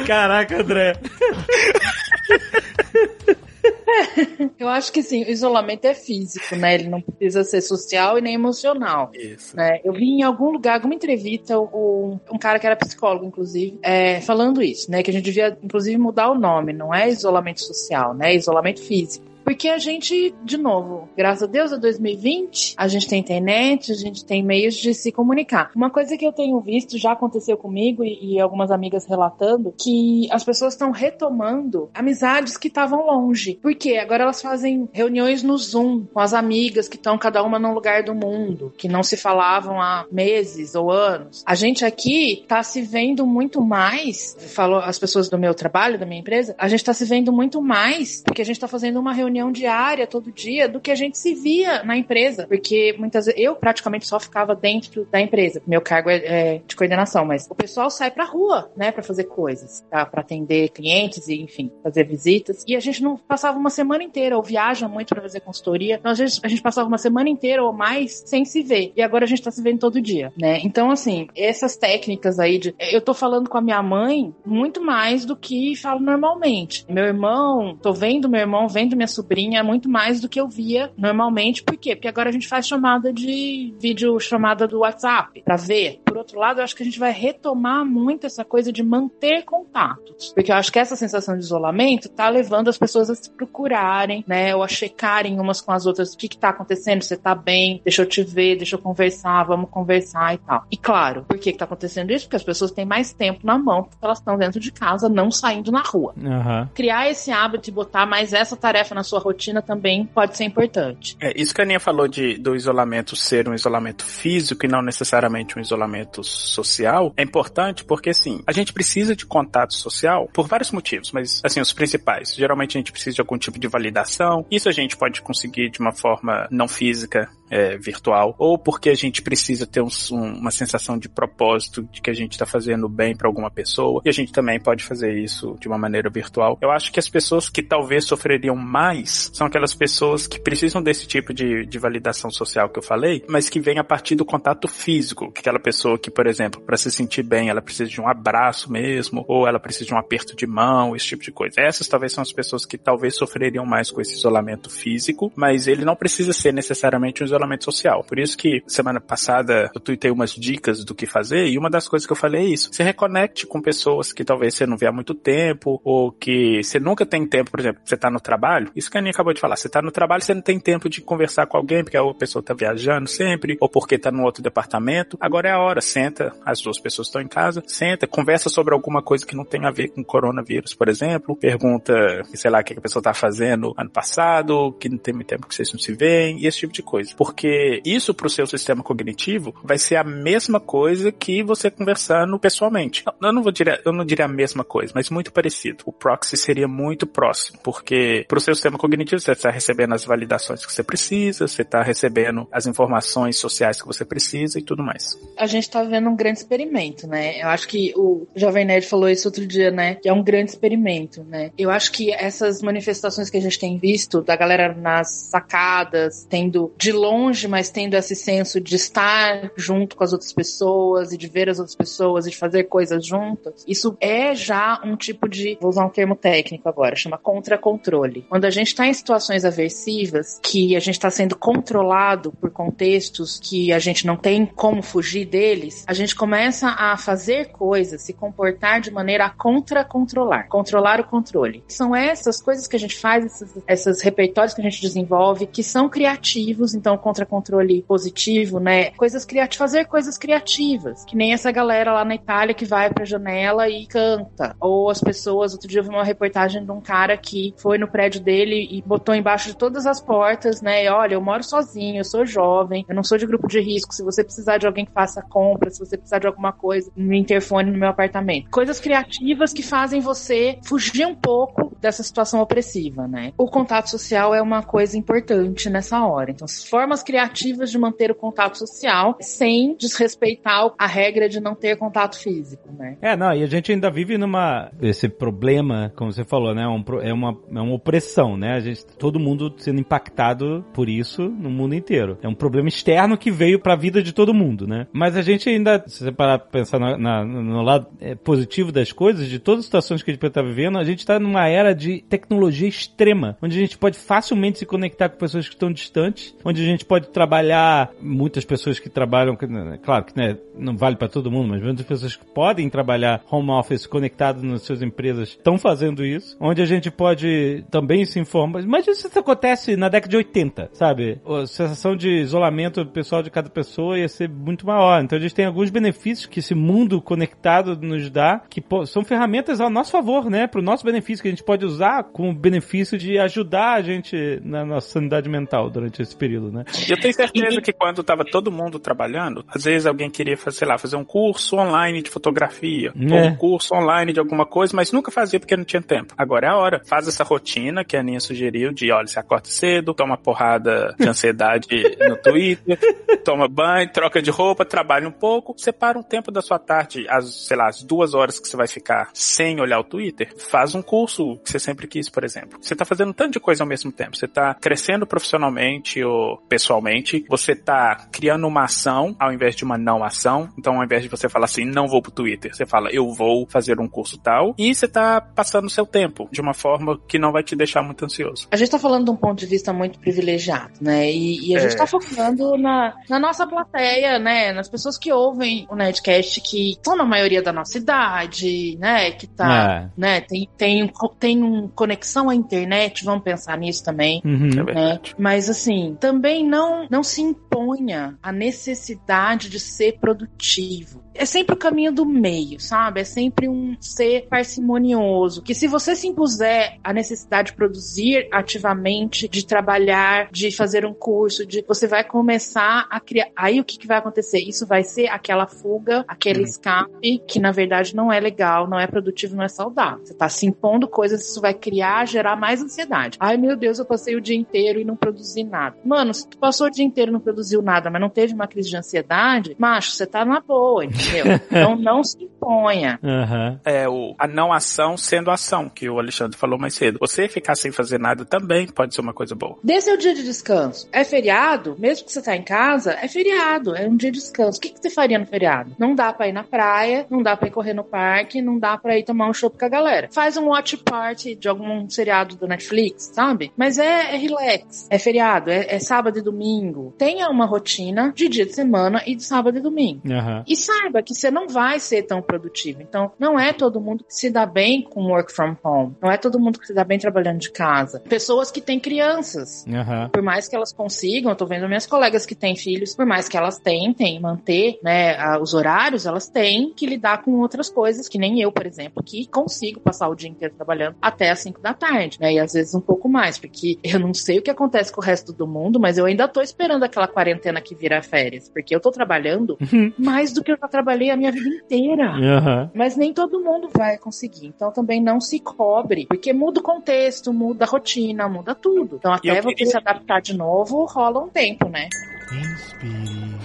Caraca, André. Eu acho que sim, o isolamento é físico, né? Ele não precisa ser social e nem emocional. Isso. né? Eu vi em algum lugar, alguma entrevista, o- um cara que era psicólogo, inclusive, é, falando isso, né? Que a gente devia, inclusive, mudar o nome. Não é isolamento social, né? É isolamento físico. Porque a gente, de novo, graças a Deus, é 2020, a gente tem internet, a gente tem meios de se comunicar. Uma coisa que eu tenho visto, já aconteceu comigo e, e algumas amigas relatando, que as pessoas estão retomando amizades que estavam longe. Por quê? Agora elas fazem reuniões no Zoom com as amigas que estão cada uma num lugar do mundo, que não se falavam há meses ou anos. A gente aqui tá se vendo muito mais, falou as pessoas do meu trabalho, da minha empresa, a gente tá se vendo muito mais porque a gente tá fazendo uma reunião diária todo dia do que a gente se via na empresa. Porque muitas vezes eu praticamente só ficava dentro da empresa. Meu cargo é, é de coordenação, mas o pessoal sai pra rua, né, pra fazer coisas, tá? Pra atender clientes e, enfim, fazer visitas. E a gente não passava uma semana inteira, ou viaja muito pra fazer consultoria. Então, às vezes, a gente passava uma semana inteira ou mais sem se ver. E agora a gente tá se vendo todo dia, né? Então, assim, essas técnicas aí de. Eu tô falando com a minha mãe muito mais do que falo normalmente. Meu irmão, tô vendo meu irmão, vendo minha sobrinha muito mais do que eu via normalmente. Por quê? Porque agora a gente faz chamada de vídeo chamada do WhatsApp pra ver. Por outro lado, eu acho que a gente vai retomar muito essa coisa de manter contatos. Porque eu acho que essa sensação de isolamento tá levando as pessoas a se procurarem, né? Ou a checarem umas com as outras. O que que tá acontecendo? Você tá bem? Deixa eu te ver, deixa eu conversar, vamos conversar e tal. E claro, por que que tá acontecendo isso? Porque as pessoas têm mais tempo na mão, porque elas estão dentro de casa, não saindo na rua. Aham. Criar esse hábito e botar mais essa tarefa na sua rotina também pode ser importante. É, isso que a Aninha falou de, do isolamento ser um isolamento físico e não necessariamente um isolamento social é importante porque, assim, a gente precisa de contato social por vários motivos, mas, assim, os principais. Geralmente a gente precisa de algum tipo de validação. Isso a gente pode conseguir de uma forma não física é, virtual, ou porque a gente precisa ter um, um, uma sensação de propósito de que a gente está fazendo bem para alguma pessoa, e a gente também pode fazer isso de uma maneira virtual. Eu acho que as pessoas que talvez sofreriam mais são aquelas pessoas que precisam desse tipo de, de validação social que eu falei, mas que vem a partir do contato físico. Aquela pessoa que, por exemplo, para se sentir bem, ela precisa de um abraço mesmo, ou ela precisa de um aperto de mão, esse tipo de coisa. Essas talvez são as pessoas que talvez sofreriam mais com esse isolamento físico, mas ele não precisa ser necessariamente um isolamento social. Por isso que semana passada eu tuitei umas dicas do que fazer e uma das coisas que eu falei é isso. Se reconecte com pessoas que talvez você não vê há muito tempo ou que você nunca tem tempo, por exemplo, você tá no trabalho, isso que a Aninha acabou de falar, você tá no trabalho, você não tem tempo de conversar com alguém porque a pessoa tá viajando sempre ou porque tá no outro departamento. Agora é a hora, senta, as duas pessoas estão em casa, senta, conversa sobre alguma coisa que não tem a ver com coronavírus, por exemplo, pergunta, sei lá, o que a pessoa tá fazendo ano passado, que não tem muito tempo que vocês não se veem, e esse tipo de coisa. Porque isso pro seu sistema cognitivo vai ser a mesma coisa que você conversando pessoalmente. Eu não vou eu não diria a mesma coisa, mas muito parecido. O proxy seria muito próximo, porque pro seu sistema cognitivo você está recebendo as validações que você precisa, você está recebendo as informações sociais que você precisa e tudo mais. A gente tá vendo um grande experimento, né? Eu acho que o Jovem Nerd falou isso outro dia, né? Que é um grande experimento, né? Eu acho que essas manifestações que a gente tem visto da galera nas sacadas, tendo de longe, mas tendo esse senso de estar junto com as outras pessoas e de ver as outras pessoas e de fazer coisas juntas, isso é já um tipo de, vou usar um termo técnico agora, chama contra-controle. Quando a gente está em situações aversivas, que a gente está sendo controlado por contextos que a gente não tem como fugir deles, a gente começa a fazer coisas, se comportar de maneira a contra-controlar, controlar o controle. São essas coisas que a gente faz, esses, esses repertórios que a gente desenvolve, que são criativos, então contra-controle positivo, né? Coisas criativas, fazer coisas criativas, que nem essa galera lá na Itália que vai pra janela e canta. Ou as pessoas, outro dia eu vi uma reportagem de um cara que foi no prédio dele e botou embaixo de todas as portas, né? Olha, eu moro sozinho, eu sou jovem, eu não sou de grupo de risco. Se você precisar de alguém que faça compra, se você precisar de alguma coisa, me interfone no meu apartamento. Coisas criativas que fazem você fugir um pouco dessa situação opressiva, né? O contato social é uma coisa importante nessa hora. Então, formas criativas de manter o contato social sem desrespeitar a regra de não ter contato físico, né? É, não, e a gente ainda vive numa esse problema, como você falou, né? Um, é uma é uma opressão, né? A gente todo mundo sendo impactado por isso no mundo inteiro. É um problema externo que veio para a vida de todo mundo, né? Mas a gente ainda, se você parar pra pensar na, na, no lado é, positivo das coisas, de todas as situações que a gente estar vivendo, a gente está numa era de tecnologia extrema, onde a gente pode facilmente se conectar com pessoas que estão distantes, onde a gente pode trabalhar, muitas pessoas que trabalham, né, claro que né, não vale para todo mundo, mas muitas pessoas que podem trabalhar home office conectados nas suas empresas estão fazendo isso, onde a gente pode também se informar. Imagina se isso acontece na década de 80, sabe? A sensação de isolamento pessoal de cada pessoa ia ser muito maior. Então a gente tem alguns benefícios que esse mundo conectado nos dá, que são ferramentas ao nosso favor, né? Para o nosso benefício, que a gente pode usar como benefício de ajudar a gente na nossa sanidade mental durante esse período, né? Eu tenho certeza que quando tava todo mundo trabalhando, às vezes alguém queria fazer, sei lá, fazer um curso online de fotografia, É. ou um curso online de alguma coisa, mas nunca fazia porque não tinha tempo. Agora é a hora. Faz essa rotina que a Aninha sugeriu de, olha, você acorda cedo, toma porrada de ansiedade no Twitter, toma banho, troca de roupa, trabalha um pouco, separa um tempo da sua tarde, as, sei lá, as duas horas que você vai ficar sem olhar o Twitter, faz um curso que você sempre quis, por exemplo. Você tá fazendo um tanto de coisa ao mesmo tempo. Você tá crescendo profissionalmente ou pessoalmente, você tá criando uma ação ao invés de uma não ação. Então, ao invés de você falar assim, não vou pro Twitter, você fala, eu vou fazer um curso tal, e você tá passando o seu tempo de uma forma que não vai te deixar muito ansioso. A gente tá falando de um ponto de vista muito privilegiado, né? E, e a É. gente tá focando na, na nossa plateia, né? Nas pessoas que ouvem o Nerdcast, que estão na maioria da nossa idade, né? Que tá, É. né? Tem, tem, tem um conexão à internet, vamos pensar nisso também. Uhum. É né? Mas assim, também não não se imponha a necessidade de ser produtivo. É sempre o caminho do meio, sabe? É sempre um ser parcimonioso. Que se você se impuser a necessidade de produzir ativamente, de trabalhar, de fazer um curso, de você vai começar a criar. Aí o que, que vai acontecer? Isso vai ser aquela fuga, aquele escape que na verdade não é legal, não é produtivo, não é saudável. Você tá se impondo coisas, isso vai criar, gerar mais ansiedade. Ai meu Deus, eu passei o dia inteiro e não produzi nada. Mano, se tu passou o dia inteiro e não produziu nada, mas não teve uma crise de ansiedade, macho, você tá na boa, entendeu? então não se imponha. Aham. É o, a não ação sendo ação, que o Alexandre falou mais cedo. Você ficar sem fazer nada também pode ser uma coisa boa. Dê seu dia de descanso. É feriado? Mesmo que você tá em casa, é feriado. É um dia de descanso. O que, que você faria no feriado? Não dá pra ir na praia, não dá pra ir correr no parque, não dá pra ir tomar um chopp com a galera. Faz um watch party de algum seriado do Netflix, sabe? Mas é, é relax. É feriado, é, é sábado e domingo. Tenha uma rotina de dia de semana e de sábado e domingo. Aham. E saiba que você não vai ser tão produtivo. Então, não é todo mundo que se dá bem com work from home. Não é todo mundo que se dá bem trabalhando de casa. Pessoas que têm crianças. Aham. Por mais que elas consigam, eu tô vendo minhas colegas que têm filhos, por mais que elas tentem manter, né, os horários, elas têm que lidar com outras coisas, que nem eu, por exemplo, que consigo passar o dia inteiro trabalhando até as 5 da tarde, né, e às vezes um pouco mais, porque eu não sei o que acontece com o resto do mundo, mas eu ainda tô esperando aquela quarentena que vira férias, porque eu tô trabalhando mais do que eu já trabalhei a minha vida inteira. Aham. Mas nem todo mundo vai conseguir. Então também não se cobre, porque muda o contexto, muda a rotina, muda tudo. Então até você queria- se adaptar de novo, rola um tempo, né? Inspire.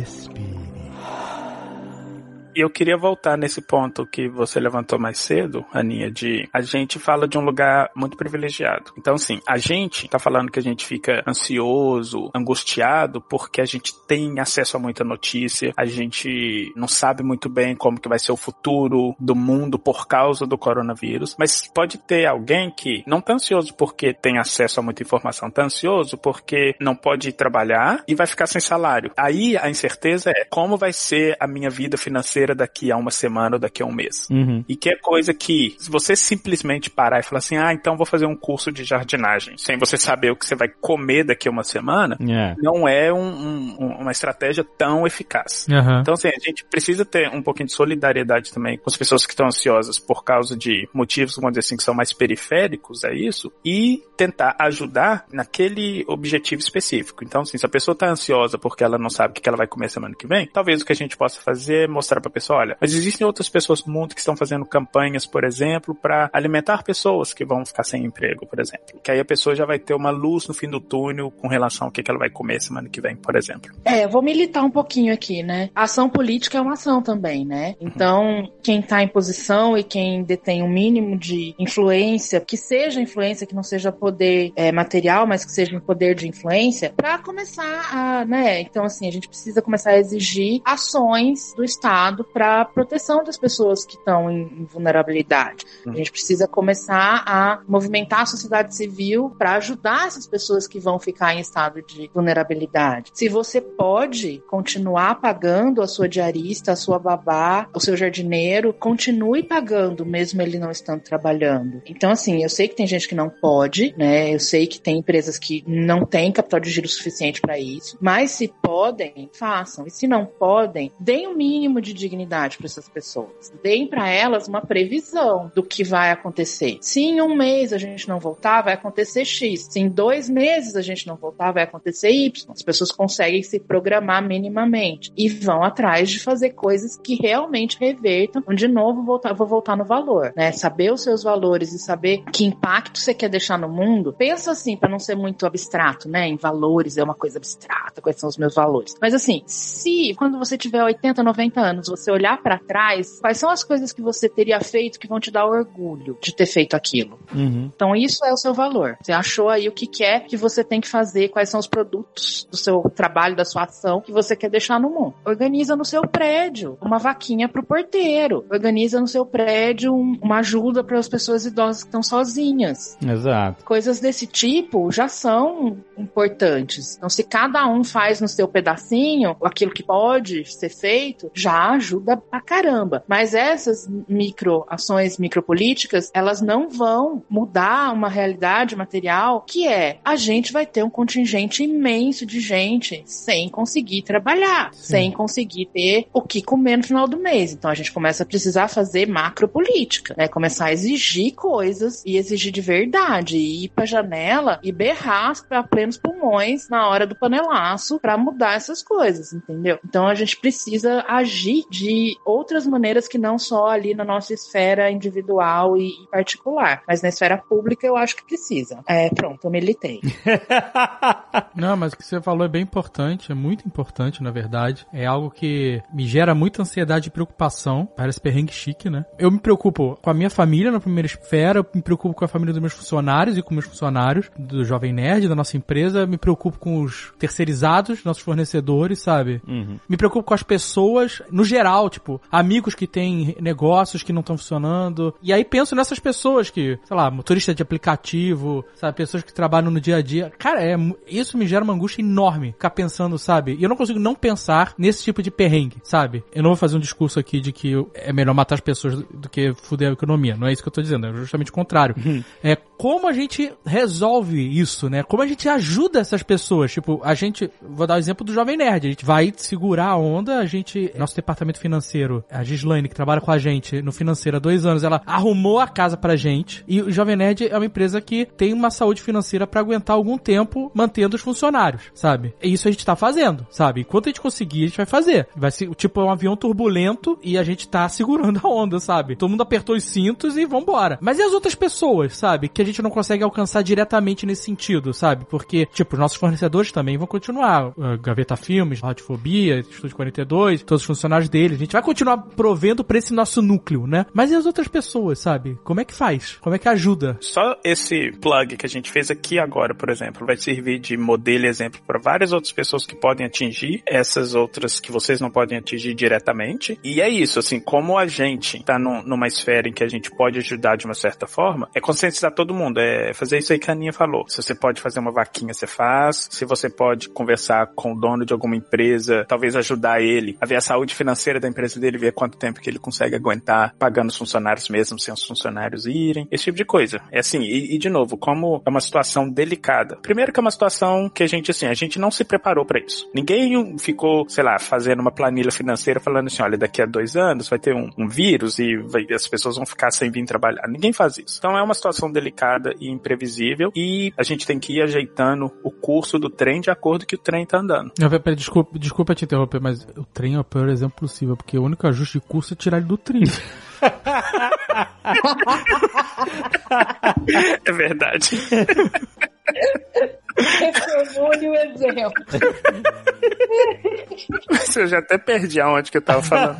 Expire. E eu queria voltar nesse ponto que você levantou mais cedo, Aninha, de a gente fala de um lugar muito privilegiado. Então, assim, a gente tá falando que a gente fica ansioso, angustiado, porque a gente tem acesso a muita notícia, a gente não sabe muito bem como que vai ser o futuro do mundo por causa do coronavírus, mas pode ter alguém que não tá ansioso porque tem acesso a muita informação, tá ansioso porque não pode trabalhar e vai ficar sem salário. Aí a incerteza é como vai ser a minha vida financeira daqui a uma semana ou daqui a um mês. Uhum. E que é coisa que, se você simplesmente parar e falar assim, ah, então vou fazer um curso de jardinagem, sem você saber o que você vai comer daqui a uma semana, É. não é um- um- uma estratégia tão eficaz. Aham. Então, assim, a gente precisa ter um pouquinho de solidariedade também com as pessoas que estão ansiosas por causa de motivos, vamos dizer assim, que são mais periféricos a isso, e tentar ajudar naquele objetivo específico. Então, assim, se a pessoa está ansiosa porque ela não sabe o que ela vai comer semana que vem, talvez o que a gente possa fazer é mostrar para pessoa, olha, mas existem outras pessoas no mundo que estão fazendo campanhas, por exemplo, para alimentar pessoas que vão ficar sem emprego, por exemplo. Que aí a pessoa já vai ter uma luz no fim do túnel com relação ao que que ela vai comer semana que vem, por exemplo. É, eu vou militar um pouquinho aqui, né? A ação política é uma ação também, né? Então, quem tá em posição e quem detém um mínimo de influência, que seja influência, que não seja poder é, material, mas que seja um poder de influência, para começar a, né? Então, assim, a gente precisa começar a exigir ações do Estado para proteção das pessoas que estão em, em vulnerabilidade. A gente precisa começar a movimentar a sociedade civil para ajudar essas pessoas que vão ficar em estado de vulnerabilidade. Se você pode continuar pagando a sua diarista, a sua babá, o seu jardineiro, continue pagando mesmo ele não estando trabalhando. Então, assim, eu sei que tem gente que não pode, né? Eu sei que tem empresas que não têm capital de giro suficiente para isso, mas se podem, façam. E se não podem, deem o um mínimo de dignidade para essas pessoas. Deem para elas uma previsão do que vai acontecer. Se em um mês a gente não voltar, vai acontecer X. Se em dois meses a gente não voltar, vai acontecer Y. As pessoas conseguem se programar minimamente e vão atrás de fazer coisas que realmente revertam, de novo voltar, vou voltar no valor, né? Saber os seus valores e saber que impacto você quer deixar no mundo. Pensa assim, para não ser muito abstrato, né? Em valores é uma coisa abstrata, quais são os meus valores. Mas assim, se quando você tiver 80, 90 anos, você olhar para trás, quais são as coisas que você teria feito que vão te dar orgulho de ter feito aquilo? Uhum. Então isso é o seu valor. Você achou aí o que quer que você tem que fazer, quais são os produtos do seu trabalho, da sua ação que você quer deixar no mundo. Organiza no seu prédio uma vaquinha pro porteiro. Organiza no seu prédio um- uma ajuda para as pessoas idosas que estão sozinhas. Exato. Coisas desse tipo já são importantes. Então, se cada um faz no seu pedacinho aquilo que pode ser feito, já ajuda pra caramba. Mas essas micro ações, micropolíticas, elas não vão mudar uma realidade material que é a gente vai ter um contingente imenso de gente sem conseguir trabalhar, Sim. sem conseguir ter o que comer no final do mês. Então a gente começa a precisar fazer macropolítica, né? Começar a exigir coisas e exigir de verdade, e ir pra janela e berrar pra plenos pulmões na hora do panelaço pra mudar essas coisas, entendeu? Então a gente precisa agir de outras maneiras que não só ali na nossa esfera individual e e particular, mas na esfera pública eu acho que precisa. É, pronto, eu militei. Não, mas o que você falou é bem importante, é muito importante, na verdade. É algo que me gera muita ansiedade e preocupação. Parece perrengue chique, né? Eu me preocupo com a minha família na primeira esfera, eu me preocupo com a família dos meus funcionários e com meus funcionários, do Jovem Nerd, da nossa empresa, me preocupo com os terceirizados, nossos fornecedores, sabe? Me preocupo com as pessoas, no geral, tipo, amigos que têm negócios que não estão funcionando. E aí penso nessas pessoas que, sei lá, motorista de aplicativo, sabe, pessoas que trabalham no dia a dia. Cara, é, isso me gera uma angústia enorme. Ficar pensando, sabe? E eu não consigo não pensar nesse tipo de perrengue, sabe? Eu não vou fazer um discurso aqui de que é melhor matar as pessoas do- que fuder a economia. Não é isso que eu tô dizendo, é justamente o contrário. É como a gente resolve isso, né? Como a gente ajuda essas pessoas. Tipo, a gente, vou dar o exemplo do Jovem Nerd. A gente vai segurar a onda, a gente, nosso departamento financeiro, a Gislaine, que trabalha com a gente no financeiro há dois anos, ela arrumou a casa pra gente. E o Jovem Nerd é uma empresa que tem uma saúde financeira pra aguentar algum tempo mantendo os funcionários, sabe? E isso a gente tá fazendo, sabe? Enquanto a gente conseguir, a gente vai fazer. Vai ser, tipo, é um avião turbulento e a gente tá segurando a onda, sabe? Todo mundo apertou os cintos e vambora. Mas e as outras pessoas, sabe? Que a gente não consegue alcançar diretamente nesse sentido, sabe? Porque, tipo, os nossos fornecedores também vão continuar. Uh, Gaveta Filmes, Hotfobia, Estúdio 42, todos os funcionários A gente vai continuar provendo pra esse nosso núcleo, né? Mas e as outras pessoas, sabe? Como é que faz? Como é que ajuda? Só esse plug que a gente fez aqui agora, por exemplo, vai servir de modelo e exemplo para várias outras pessoas que podem atingir essas outras que vocês não podem atingir diretamente. E é isso, assim, como a gente tá num- numa esfera em que a gente pode ajudar de uma certa forma, é conscientizar todo mundo, é fazer isso aí que a Aninha falou. Se você pode fazer uma vaquinha, você faz. Se você pode conversar com o dono de alguma empresa, talvez ajudar ele a ver a saúde financeira da empresa dele, ver quanto tempo que ele consegue aguentar pagando os funcionários mesmo sem os funcionários irem, esse tipo de coisa. É assim, e, e de novo, como é uma situação delicada. Primeiro que é uma situação que a gente, assim, a gente não se preparou pra isso. Ninguém ficou, sei lá, fazendo uma planilha financeira falando assim, olha, daqui a dois anos vai ter um, um vírus e vai- as pessoas vão ficar sem vir trabalhar. Ninguém faz isso. Então é uma situação delicada e imprevisível e a gente tem que ir ajeitando o curso do trem de acordo que o trem tá andando. Não, pera, desculpa, desculpa te interromper, mas o trem é o pior exemplo possível, porque o único ajuste de curso é tirar ele do trilho. É verdade. Olha o exemplo. Mas eu já até perdi aonde que eu tava falando.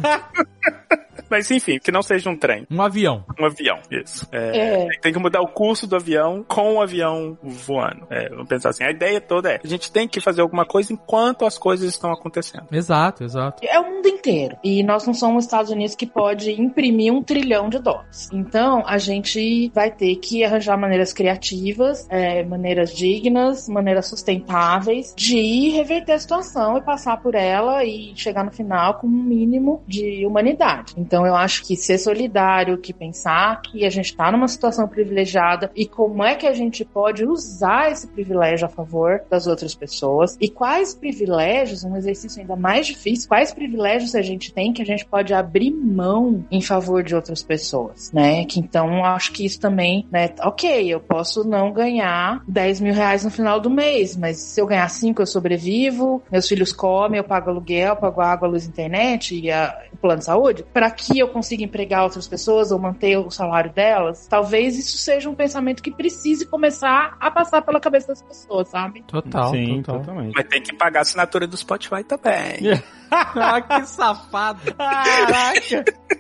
Mas enfim, que não seja um trem. Um avião. Um avião, isso. É, É. Tem que mudar o curso do avião com o avião voando. É, vamos pensar assim. A ideia toda é: a gente tem que fazer alguma coisa enquanto as coisas estão acontecendo. Exato, exato. É o mundo inteiro. E nós não somos os Estados Unidos que pode imprimir um trilhão de dólares. Então, a gente vai ter que arranjar maneiras criativas, é, maneiras dignas, maneiras sustentáveis de reverter a situação e passar por ela e chegar no final com um mínimo de humanidade. Então, eu acho que ser solidário, que pensar que a gente está numa situação privilegiada e como é que a gente pode usar esse privilégio a favor das outras pessoas e quais privilégios, um exercício ainda mais difícil, quais privilégios a gente tem que a gente pode abrir mão em favor de outras pessoas, né? Que então eu acho que isso também, né? Ok, eu posso não ganhar 10 mil reais no final do mês, mas se eu ganhar 5 eu sobrevivo, meus filhos comem, eu pago aluguel, pago água, luz, internet e a, plano de saúde, para que eu consiga empregar outras pessoas ou manter o salário delas, talvez isso seja um pensamento que precise começar a passar pela cabeça das pessoas, sabe? Total, Sim, total. totalmente. Mas tem que pagar a assinatura do Spotify também. ah, que safado. Caraca!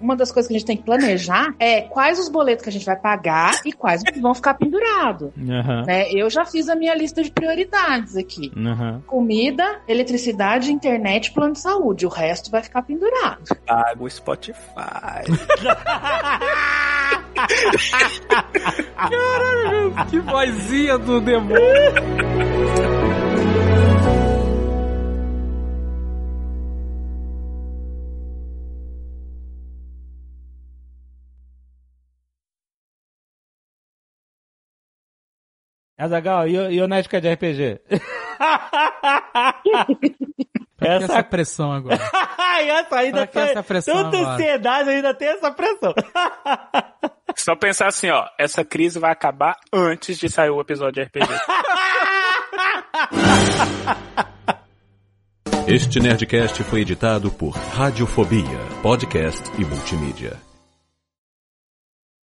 Uma das coisas que a gente tem que planejar é quais os boletos que a gente vai pagar e quais que vão ficar pendurados. Aham, Né? Eu já fiz a minha lista de prioridades aqui. aham. Comida, eletricidade, internet, plano de saúde. O resto vai ficar pendurado. Paga o Spotify. que vozinha do demônio. Azagal, e, o- e o Nerdcast de RPG? Essa- essa pressão agora? Essa ainda Pra que essa pressão Tanta agora? ansiedade ainda tem essa pressão. Só pensar assim, ó, essa crise vai acabar antes de sair o episódio de RPG. Este Nerdcast foi editado por Radiofobia, podcast e multimídia.